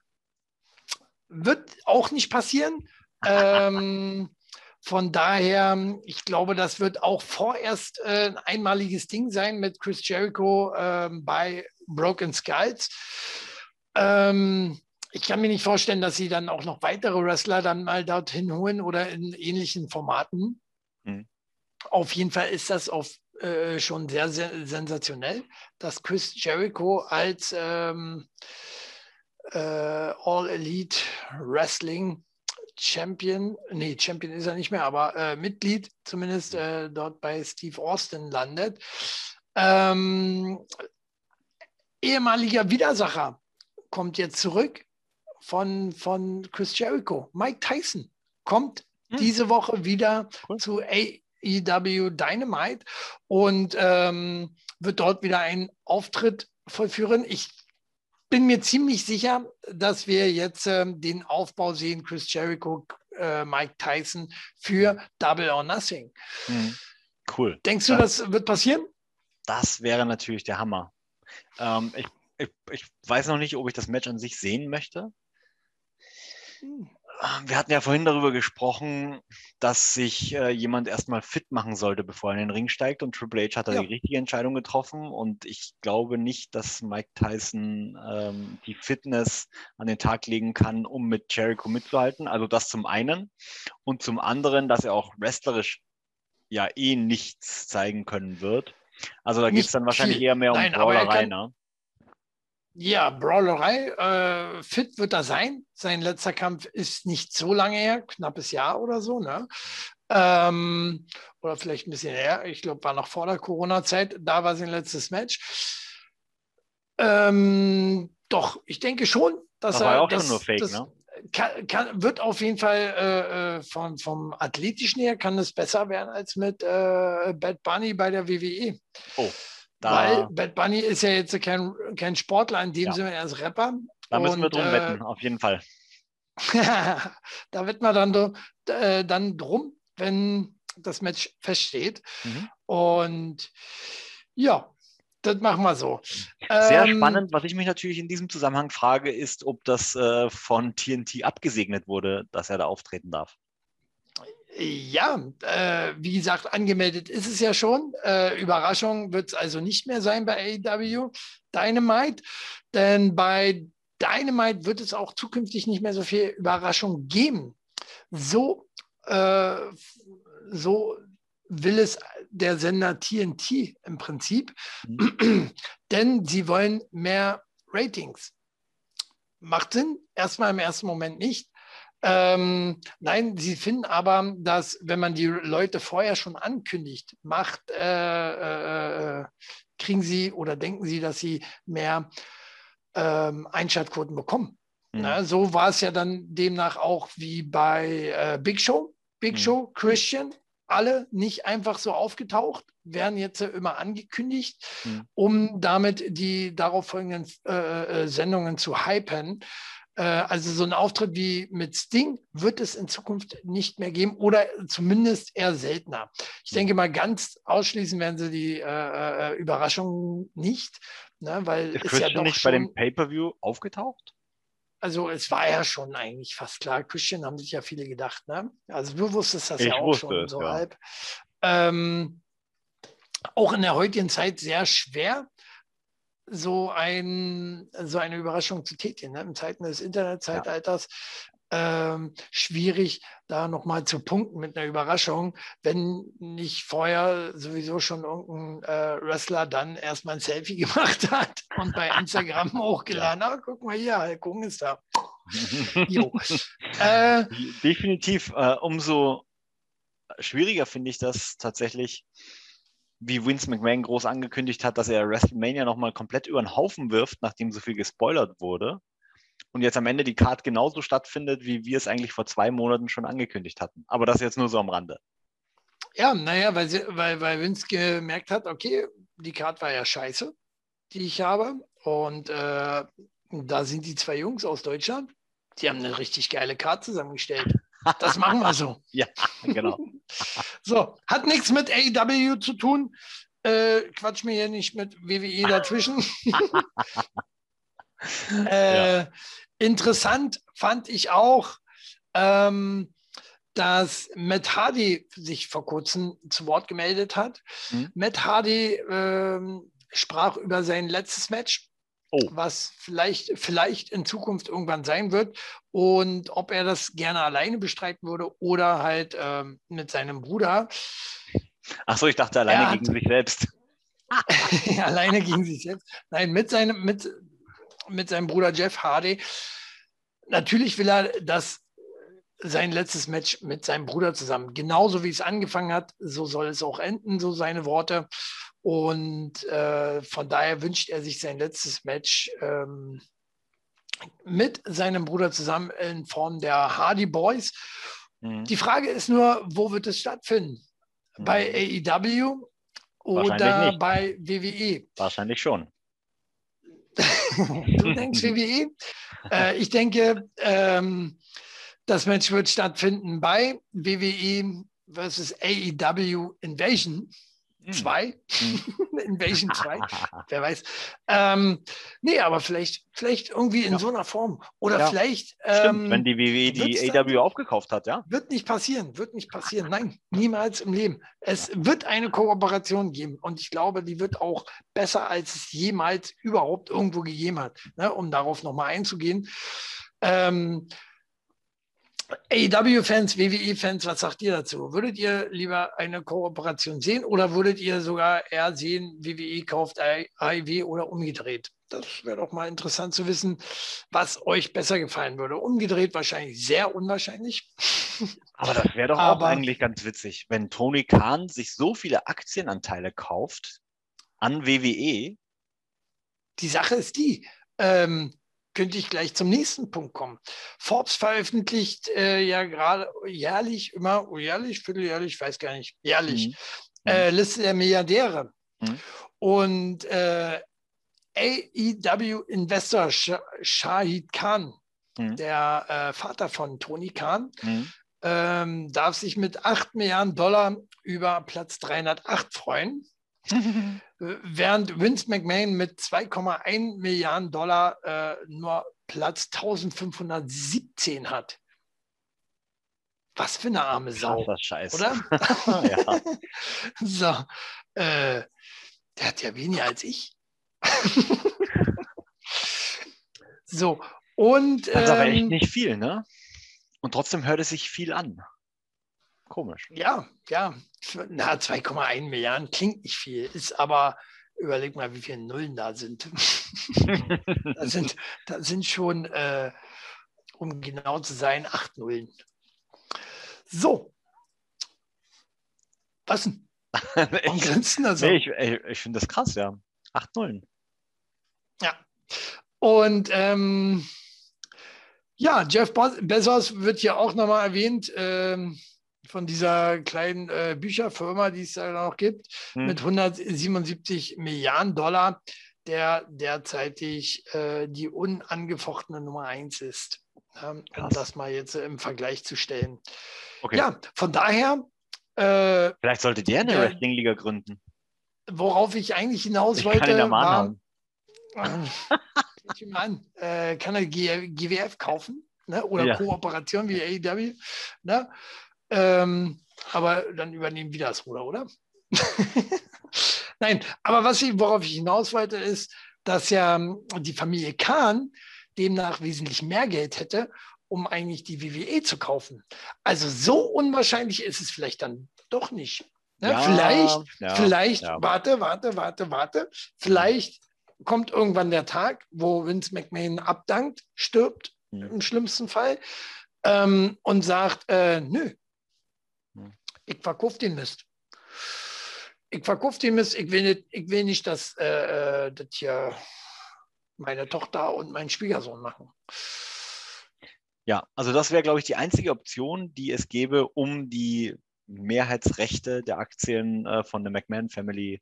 Wird auch nicht passieren. ähm, von daher, ich glaube, das wird auch vorerst äh, ein einmaliges Ding sein mit Chris Jericho äh, bei Broken Skulls. Ähm, ich kann mir nicht vorstellen, dass sie dann auch noch weitere Wrestler dann mal dorthin holen oder in ähnlichen Formaten. Mhm. Auf jeden Fall ist das auf, äh, schon sehr, sehr sensationell, dass Chris Jericho als ähm, äh, All Elite Wrestling Champion, nee, Champion ist er nicht mehr, aber äh, Mitglied zumindest äh, dort bei Steve Austin landet. Ähm, ehemaliger Widersacher kommt jetzt zurück von, von Chris Jericho. Mike Tyson kommt hm. diese Woche wieder cool. zu AEW Dynamite und ähm, wird dort wieder einen Auftritt vollführen. Ich bin mir ziemlich sicher, dass wir jetzt ähm, den Aufbau sehen, Chris Jericho, äh, Mike Tyson für Double or Nothing. Hm. Cool. Denkst du, das, das wird passieren? Das wäre natürlich der Hammer. Ähm, ich, ich, ich, weiß noch nicht, ob ich das Match an sich sehen möchte. Wir hatten ja vorhin darüber gesprochen, dass sich äh, jemand erstmal fit machen sollte, bevor er in den Ring steigt. Und Triple H hat da ja. die richtige Entscheidung getroffen. Und ich glaube nicht, dass Mike Tyson ähm, die Fitness an den Tag legen kann, um mit Jericho mitzuhalten. Also das zum einen. Und zum anderen, dass er auch wrestlerisch ja eh nichts zeigen können wird. Also da geht es dann wahrscheinlich eher mehr um Nein, Brawlerei. Ne? Ja, Brawlerei. Äh, fit wird er sein. Sein letzter Kampf ist nicht so lange her, knappes Jahr oder so. Ne? Ähm, oder vielleicht ein bisschen her. Ich glaube, war noch vor der Corona-Zeit. Da war sein letztes Match. Ähm, doch, ich denke schon, dass das war er. auch das, schon nur Fake, das, ne? Kann, kann, wird auf jeden Fall äh, äh, von, vom athletischen her kann es besser werden als mit äh, Bad Bunny bei der WWE. Oh. Da, Weil Bad Bunny ist ja jetzt kein, kein Sportler, in dem ja. Sinne, er ist Rapper. Da müssen und, wir drum äh, wetten, auf jeden Fall. <laughs> da wird man dann, äh, dann drum, wenn das Match feststeht. Mhm. Und ja, das machen wir so. Sehr ähm, spannend. Was ich mich natürlich in diesem Zusammenhang frage, ist, ob das äh, von TNT abgesegnet wurde, dass er da auftreten darf. Ja, äh, wie gesagt, angemeldet ist es ja schon. Äh, Überraschung wird es also nicht mehr sein bei AEW Dynamite, denn bei Dynamite wird es auch zukünftig nicht mehr so viel Überraschung geben. So, äh, so will es der Sender TNT im Prinzip, mhm. denn sie wollen mehr Ratings. Macht Sinn, erstmal im ersten Moment nicht. Ähm, nein, sie finden aber, dass wenn man die Leute vorher schon ankündigt, macht, äh, äh, äh kriegen sie oder denken sie, dass sie mehr ähm, Einschaltquoten bekommen. Mhm. Na, so war es ja dann demnach auch wie bei äh, Big Show. Big mhm. Show, Christian, alle nicht einfach so aufgetaucht, werden jetzt immer angekündigt, mhm. um damit die darauf folgenden äh, äh, Sendungen zu hypen. Äh, also so ein Auftritt wie mit Sting wird es in Zukunft nicht mehr geben oder zumindest eher seltener. Ich denke mal, ganz ausschließen werden sie die äh, äh Überraschungen nicht, ne, weil ist, ist ja doch nicht schon, bei dem Pay-per-View aufgetaucht? Also es war ja schon eigentlich fast klar. Christian haben sich ja viele gedacht. Ne? Also du wusstest das ich ja auch schon es, so ja. halb. Ähm, auch in der heutigen Zeit sehr schwer, so, ein, so eine Überraschung zu tätigen. Ne? In Zeiten des Internetzeitalters ähm, schwierig, da nochmal zu punkten mit einer Überraschung, wenn nicht vorher sowieso schon irgendein äh, Wrestler dann erstmal ein Selfie <laughs> gemacht hat und bei Instagram <laughs> hochgeladen. Ja. Ah, guck mal hier, Hulk Hogan ist da. <laughs> äh, Definitiv. Äh, umso schwieriger finde ich das tatsächlich, wie Vince McMahon groß angekündigt hat, dass er WrestleMania nochmal komplett über den Haufen wirft, nachdem so viel gespoilert wurde. Und jetzt am Ende die Card genauso stattfindet, wie wir es eigentlich vor zwei Monaten schon angekündigt hatten. Aber das jetzt nur so am Rande. Ja, naja, weil, sie, weil, weil Vince gemerkt hat, okay, die Card war ja scheiße, die ich habe. Und äh, da sind die zwei Jungs aus Deutschland, die haben eine richtig geile Card zusammengestellt. Das machen wir so. <laughs> ja, genau. <laughs> so, hat nichts mit AEW zu tun. Äh, quatsch mir hier nicht mit WWE dazwischen. <laughs> <laughs> äh, ja. Interessant fand ich auch, ähm, dass Matt Hardy sich vor kurzem zu Wort gemeldet hat. Mhm. Matt Hardy ähm, sprach über sein letztes Match oh. was vielleicht, vielleicht in Zukunft irgendwann sein wird und ob er das gerne alleine bestreiten würde oder halt ähm, mit seinem Bruder. Ach so, ich dachte alleine hat, gegen sich selbst. <laughs> alleine gegen sich selbst. Nein, mit seinem, mit, mit seinem Bruder Jeff Hardy. Natürlich will er das sein letztes Match mit seinem Bruder zusammen. Genauso wie es angefangen hat, so soll es auch enden, so seine Worte. Und äh, von daher wünscht er sich sein letztes Match ähm, mit seinem Bruder zusammen in Form der Hardy Boys. Mhm. Die Frage ist nur, wo wird es stattfinden? Mhm. Bei AEW oder bei WWE? Wahrscheinlich schon. Du denkst WWE? Äh, ich denke, ähm, das Match wird stattfinden bei WWE versus AEW Invasion. 2, hm. <laughs> Invasion 2, <laughs> wer weiß. Ähm, nee, aber vielleicht, vielleicht irgendwie in ja. so einer Form. Oder ja. vielleicht. Ähm, wenn die WWE die AW aufgekauft hat, ja? Wird nicht passieren, wird nicht passieren. Nein, niemals im Leben. Es wird eine Kooperation geben und ich glaube, die wird auch besser, als es jemals überhaupt irgendwo gegeben hat, ne, um darauf nochmal einzugehen. Ähm, AEW-Fans, WWE-Fans, was sagt ihr dazu? Würdet ihr lieber eine Kooperation sehen oder würdet ihr sogar eher sehen, WWE kauft AEW oder umgedreht? Das wäre doch mal interessant zu wissen, was euch besser gefallen würde. Umgedreht wahrscheinlich sehr unwahrscheinlich. <laughs> Aber das wäre doch Aber, auch eigentlich ganz witzig, wenn Tony Khan sich so viele Aktienanteile kauft an WWE. Die Sache ist die, ähm, könnte ich gleich zum nächsten Punkt kommen. Forbes veröffentlicht äh, ja gerade jährlich, immer oh, jährlich, vierteljährlich, ich weiß gar nicht, jährlich, mhm. äh, Liste der Milliardäre. Mhm. Und äh, AEW-Investor Shahid Khan, mhm. der äh, Vater von Tony Khan, mhm. ähm, darf sich mit 8 Milliarden Dollar über Platz 308 freuen. Während Vince McMahon mit 2,1 Milliarden Dollar äh, nur Platz 1517 hat. Was für eine arme Sau. Das Scheiße. Oder? <laughs> ja. <laughs> so. Äh, der hat ja weniger als ich. <laughs> so. Und. Das ist ähm, aber echt ähm, nicht viel, ne? Und trotzdem hört es sich viel an. Komisch. Ja, ja. Na, 2,1 Milliarden klingt nicht viel, ist aber, überleg mal, wie viele Nullen da sind. <laughs> da, sind da sind schon, äh, um genau zu sein, acht Nullen. So. Was denn? <laughs> Warum grinsen da so? Nee, ich, ich finde das krass, ja. Acht Nullen. Ja. Und ähm, ja, Jeff Bezos wird hier auch nochmal erwähnt. Ähm, von dieser kleinen äh, Bücherfirma, die es da noch gibt, hm. mit 177 Milliarden Dollar, der derzeitig äh, die unangefochtene Nummer eins ist. Ähm, um das mal jetzt äh, im Vergleich zu stellen. Okay. Ja, von daher. Äh, Vielleicht solltet ihr eine Wrestling-Liga gründen. Worauf ich eigentlich hinaus ich wollte, kann war. Äh, <laughs> an, äh, kann er G GWF kaufen? Ne? Oder ja. Kooperation wie AEW. Ne? Ähm, aber dann übernehmen wir das Ruder, oder? <laughs> Nein, aber was ich, worauf ich hinaus wollte, ist, dass ja ähm, die Familie Kahn demnach wesentlich mehr Geld hätte um eigentlich die WWE zu kaufen. Also so unwahrscheinlich ist es vielleicht dann doch nicht. Ne? Ja, vielleicht, ja, vielleicht, ja. warte, warte, warte, warte, vielleicht kommt irgendwann der Tag, wo Vince McMahon abdankt, stirbt mhm. im schlimmsten Fall ähm, und sagt, äh, nö. Ich verkaufe den Mist. Ich verkaufe den Mist, ich will nicht, ich will nicht dass äh, äh das hier meine Tochter und mein Schwiegersohn machen. Ja, also das wäre, glaube ich, die einzige Option, die es gäbe, um die Mehrheitsrechte der Aktien äh, von der McMahon Family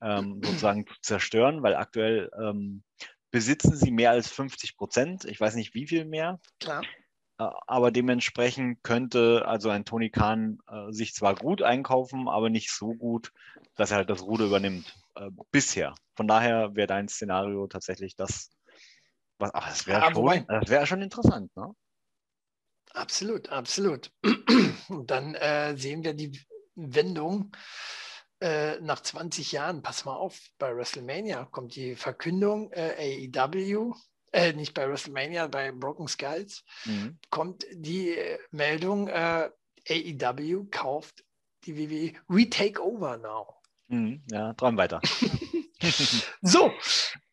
ähm, <clears throat> sozusagen zu zerstören, weil aktuell ähm, besitzen sie mehr als 50 Prozent. Ich weiß nicht, wie viel mehr. Klar. Äh, aber dementsprechend könnte also ein Tony Khan äh, sich zwar gut einkaufen, aber nicht so gut, dass er halt das Ruder übernimmt. Äh, bisher. Von daher wäre dein Szenario tatsächlich das, was, ach, das wäre ja, schon, wär schon interessant, ne? Absolut, absolut. Und <clears throat> dann äh, sehen wir die Wendung äh, nach 20 Jahren. Pass mal auf, bei WrestleMania kommt die Verkündung äh, AEW, äh, nicht bei WrestleMania, bei Broken Skulls, mhm. kommt die äh, Meldung, äh, AEW kauft die WWE. We take over now. Mhm, ja, träum weiter. <laughs> so,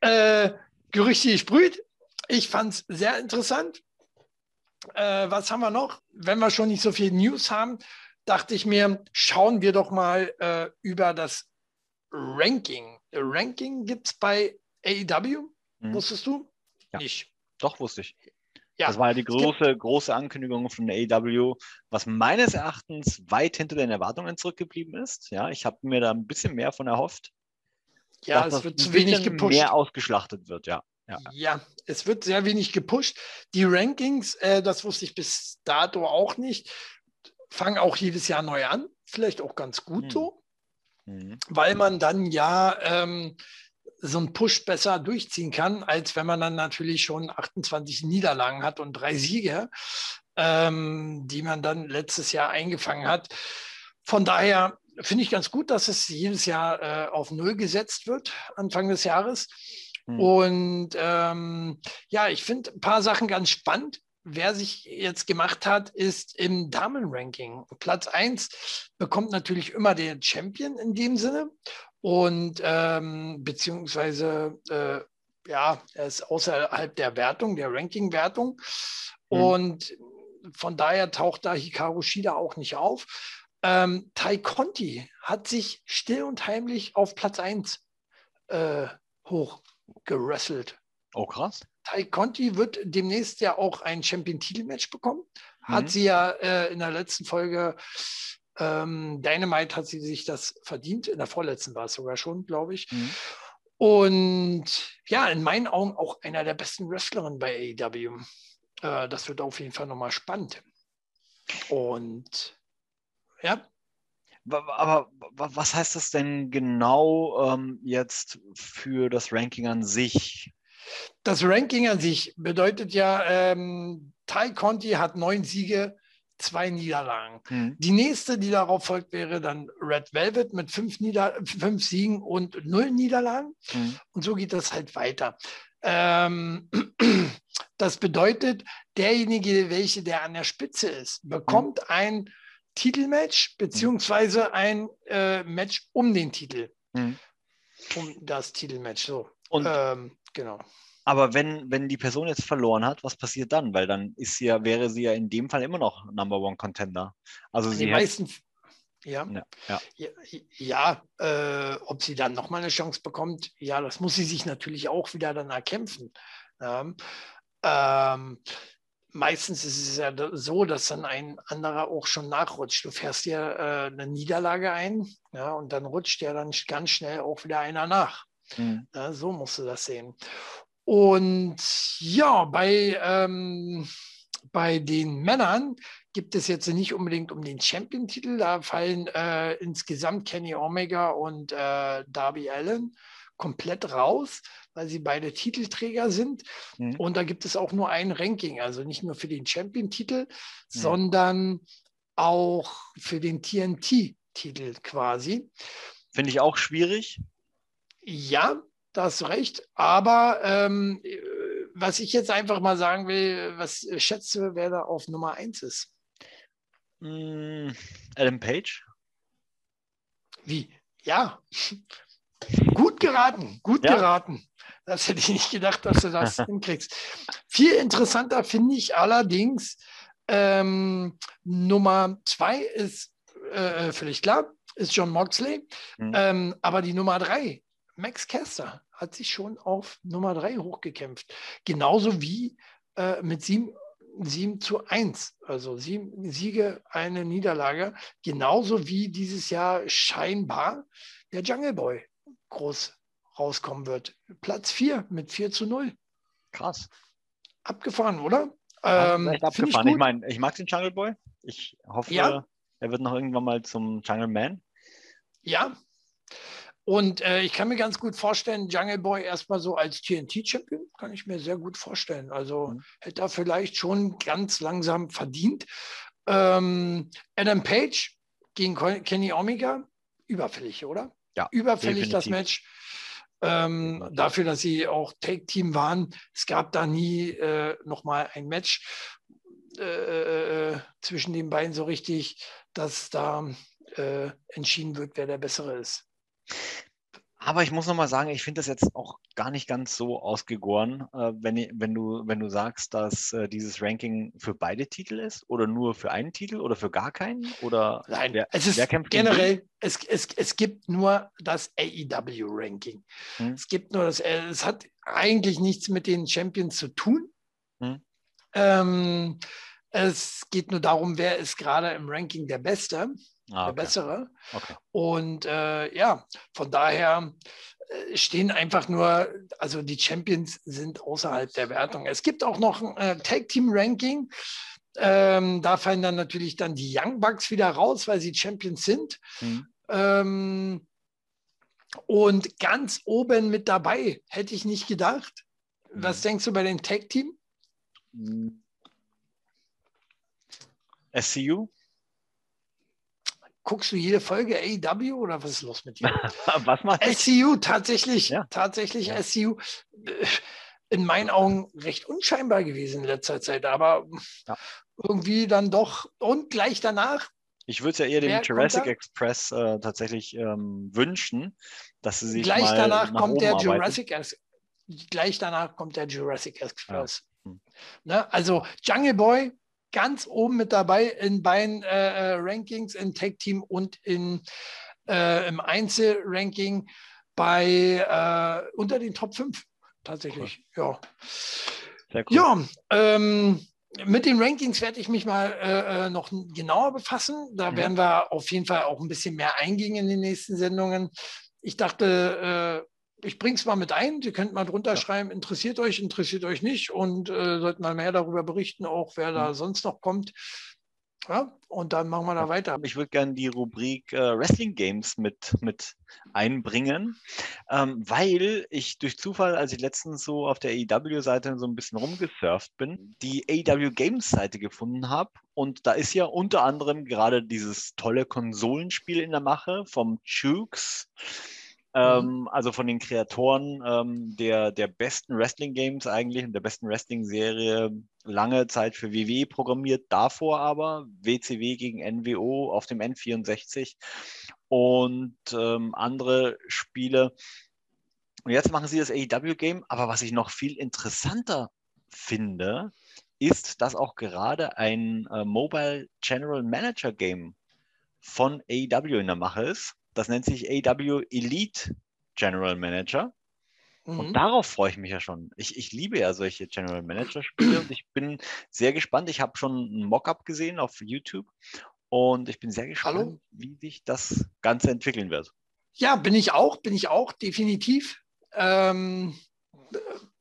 äh, Gerüchte gesprüht. Ich fand es sehr interessant. Äh, was haben wir noch? Wenn wir schon nicht so viel News haben, dachte ich mir, schauen wir doch mal äh, über das Ranking. Ranking gibt es bei AEW, mhm. wusstest du? Ja. Nicht. Doch, wusste ich. Ja, das war ja die große, große Ankündigung von der AEW, was meines Erachtens weit hinter den Erwartungen zurückgeblieben ist. Ja, ich habe mir da ein bisschen mehr von erhofft. Ja, es wird zu wenig gepusht. mehr ausgeschlachtet wird, ja. Ja. ja. es wird sehr wenig gepusht. Die Rankings, äh, das wusste ich bis dato auch nicht, fangen auch jedes Jahr neu an. Vielleicht auch ganz gut hm. so, hm. weil man dann ja ähm, so einen Push besser durchziehen kann, als wenn man dann natürlich schon 28 Niederlagen hat und drei Siege, ähm, die man dann letztes Jahr eingefangen hat. Von daher finde ich ganz gut, dass es jedes Jahr äh, auf Null gesetzt wird, Anfang des Jahres. Hm. Und ähm, ja, ich finde ein paar Sachen ganz spannend. Wer sich jetzt gemacht hat, ist im Damenranking. Platz 1 bekommt natürlich immer der Champion in dem Sinne und ähm, beziehungsweise äh, ja, er ist außerhalb der Wertung, der Ranking-Wertung. Mhm. Und von daher taucht da Hikaru Shida auch nicht auf. Ähm, Tai Conti hat sich still und heimlich auf Platz 1 äh, hochgerasselt. Oh, krass. Tai Conti wird demnächst ja auch ein Champion-Titel-Match bekommen. Hat mhm. sie ja äh, in der letzten Folge ähm, Dynamite hat sie sich das verdient. In der vorletzten war es sogar schon, glaube ich. Mhm. Und ja, in meinen Augen auch einer der besten Wrestlerinnen bei AEW. Äh, das wird auf jeden Fall nochmal spannend. Und ja. Aber was heißt das denn genau ähm, jetzt für das Ranking an sich? Das Ranking an sich bedeutet ja, ähm, Ty Conti hat neun Siege, zwei Niederlagen. Mhm. Die nächste, die darauf folgt, wäre dann Red Velvet mit fünf, Nieder fünf Siegen und null Niederlagen. Mhm. Und so geht das halt weiter. Ähm, <clears throat> das bedeutet, derjenige, welche der an der Spitze ist, bekommt mhm. ein Titelmatch beziehungsweise ein äh, Match um den Titel. Mhm. Um das Titelmatch. So. Und ähm, genau. Aber wenn, wenn die Person jetzt verloren hat, was passiert dann? Weil dann ist sie ja, wäre sie ja in dem Fall immer noch Number One Contender. Also die sie meisten, ja, ja, ja, ja äh, ob sie dann nochmal eine Chance bekommt, ja, das muss sie sich natürlich auch wieder dann erkämpfen. Ähm, ähm, meistens ist es ja so, dass dann ein anderer auch schon nachrutscht. Du fährst dir äh, eine Niederlage ein, ja, und dann rutscht ja dann ganz schnell auch wieder einer nach. Mhm. Ja, so musst du das sehen. Und ja, bei, ähm, bei den Männern gibt es jetzt nicht unbedingt um den Champion-Titel. Da fallen äh, insgesamt Kenny Omega und äh, Darby Allen komplett raus, weil sie beide Titelträger sind. Mhm. Und da gibt es auch nur ein Ranking, also nicht nur für den Champion-Titel, mhm. sondern auch für den TNT-Titel quasi. Finde ich auch schwierig. Ja, da hast du recht. Aber ähm, was ich jetzt einfach mal sagen will, was schätzt du, wer da auf Nummer 1 ist? Mm, Adam Page? Wie? Ja. <laughs> Gut geraten, gut ja. geraten. Das hätte ich nicht gedacht, dass du das <laughs> hinkriegst. Viel interessanter finde ich allerdings, ähm, Nummer zwei ist äh, völlig klar, ist John Moxley. Mhm. Ähm, aber die Nummer drei, Max Caster, hat sich schon auf Nummer drei hochgekämpft. Genauso wie äh, mit sieben 7 zu 1, also sieben Siege, eine Niederlage, genauso wie dieses Jahr scheinbar der Jungle Boy groß rauskommen wird. Platz 4 mit 4 zu 0. Krass. Abgefahren, oder? Ähm, abgefahren. Ich, ich meine, ich mag den Jungle Boy. Ich hoffe, ja. er wird noch irgendwann mal zum Jungle Man. Ja. Und äh, ich kann mir ganz gut vorstellen, Jungle Boy erstmal so als TNT-Champion, kann ich mir sehr gut vorstellen. Also mhm. hätte er vielleicht schon ganz langsam verdient. Ähm, Adam Page gegen Kenny Omega, überfällig, oder? Ja, überfällig definitiv. das Match. Ähm, dafür, dass sie auch Take-Team waren. Es gab da nie äh, nochmal ein Match äh, äh, zwischen den beiden so richtig, dass da äh, entschieden wird, wer der Bessere ist. Aber ich muss nochmal sagen, ich finde das jetzt auch gar nicht ganz so ausgegoren, äh, wenn, wenn, du, wenn du sagst, dass äh, dieses Ranking für beide Titel ist oder nur für einen Titel oder für gar keinen? Oder Nein, wer, es ist generell, es, es, es gibt nur das AEW-Ranking. Hm. Es gibt nur das, äh, es hat eigentlich nichts mit den Champions zu tun. Hm. Ähm, es geht nur darum, wer ist gerade im Ranking der Beste ah, okay. der bessere. Okay. Und äh, ja, von daher äh, stehen einfach nur, also die Champions sind außerhalb der Wertung. Es gibt auch noch ein äh, Tag Team Ranking. Ähm, da fallen dann natürlich dann die Young Bucks wieder raus, weil sie Champions sind. Mhm. Ähm, und ganz oben mit dabei, hätte ich nicht gedacht. Mhm. Was denkst du bei dem Tag Team? SCU? Guckst du jede Folge AEW oder was ist los mit dir? <laughs> was machst du? SCU, tatsächlich, ja. tatsächlich ja. SCU. In meinen Augen recht unscheinbar gewesen in letzter Zeit, aber ja. irgendwie dann doch und gleich danach. Ich würde es ja eher dem Jurassic Express äh, tatsächlich ähm, wünschen, dass sie sich gleich mal danach kommt der arbeiten. Jurassic gleich danach kommt der Jurassic Express. Hm. Ne? Also Jungle Boy ganz oben mit dabei in beiden äh, äh, Rankings, im Tag-Team und in, äh, im Einzelranking bei äh, unter den Top 5 tatsächlich. Cool. Ja. Cool. Ja, ähm, mit den Rankings werde ich mich mal äh, äh, noch genauer befassen. Da mhm. werden wir auf jeden Fall auch ein bisschen mehr eingehen in den nächsten Sendungen. Ich dachte, ich bringe es mal mit ein. Sie könnt mal drunter ja. schreiben, interessiert euch, interessiert euch nicht und äh, sollten mal mehr darüber berichten, auch wer mhm. da sonst noch kommt. Ja, und dann machen wir da weiter. Ich würde gerne die Rubrik äh, Wrestling Games mit, mit einbringen, ähm, weil ich durch Zufall, als ich letztens so auf der AEW-Seite so ein bisschen rumgesurft bin, die AEW Games-Seite gefunden habe. Und da ist ja unter anderem gerade dieses tolle Konsolenspiel in der Mache vom Chooks. Mhm. Ähm, also von den Kreatoren ähm, der, der besten Wrestling-Games eigentlich und der besten Wrestling-Serie lange Zeit für WWE programmiert, davor aber WCW gegen NWO auf dem N64 und ähm, andere Spiele. Und jetzt machen sie das AEW-Game, aber was ich noch viel interessanter finde, ist, dass auch gerade ein äh, Mobile General Manager Game von AEW in der Mache ist. Das nennt sich AW Elite General Manager. Mhm. Und darauf freue ich mich ja schon. Ich, ich liebe ja solche General Manager-Spiele und ich bin sehr gespannt. Ich habe schon ein Mockup gesehen auf YouTube und ich bin sehr gespannt, Hallo? wie sich das Ganze entwickeln wird. Ja, bin ich auch, bin ich auch, definitiv. Ähm,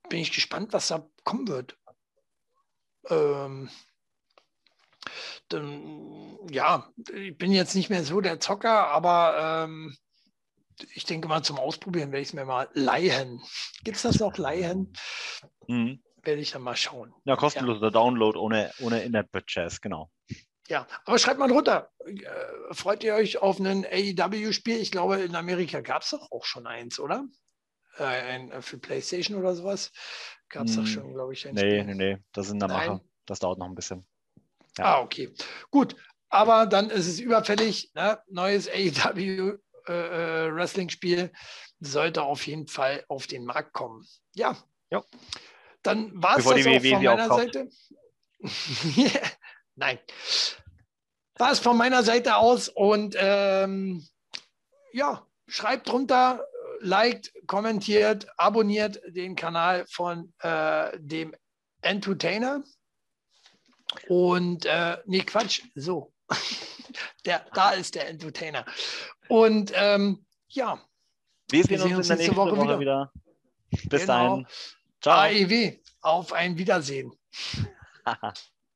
bin ich gespannt, was da kommen wird. Ähm, dann, ja, ich bin jetzt nicht mehr so der Zocker, aber ähm, ich denke mal, zum Ausprobieren werde ich es mir mal leihen. Gibt es das noch, leihen? Mhm. Werde ich dann mal schauen. Ja, kostenloser ja. Download ohne, ohne In-App-Purchase, genau. Ja, aber schreibt mal drunter. Äh, freut ihr euch auf ein AEW-Spiel? Ich glaube, in Amerika gab es doch auch schon eins, oder? äh, ein, äh, für PlayStation oder sowas. Gab es doch schon, glaube ich, ein nee, Spiel. Nee, nee, das sind da Macher. Das dauert noch ein bisschen. Ja. Ah, okay. Gut, aber dann ist es überfällig. Ne? Neues AEW äh, äh, Wrestling-Spiel sollte auf jeden Fall auf den Markt kommen. Ja. ja. Dann war es das auch von meiner Seite. <laughs> Nein. War es von meiner Seite aus und ähm, ja, schreibt drunter, liked, kommentiert, abonniert den Kanal von äh, dem Entertainer. Und äh, nee, Quatsch, so. <laughs> der, da ist der Entertainer. Und ähm, ja. Wir sehen, wir uns, in der nächsten Woche, Woche wieder. wieder. Bis genau. dahin. Ciao. AEW, auf ein Wiedersehen. <laughs>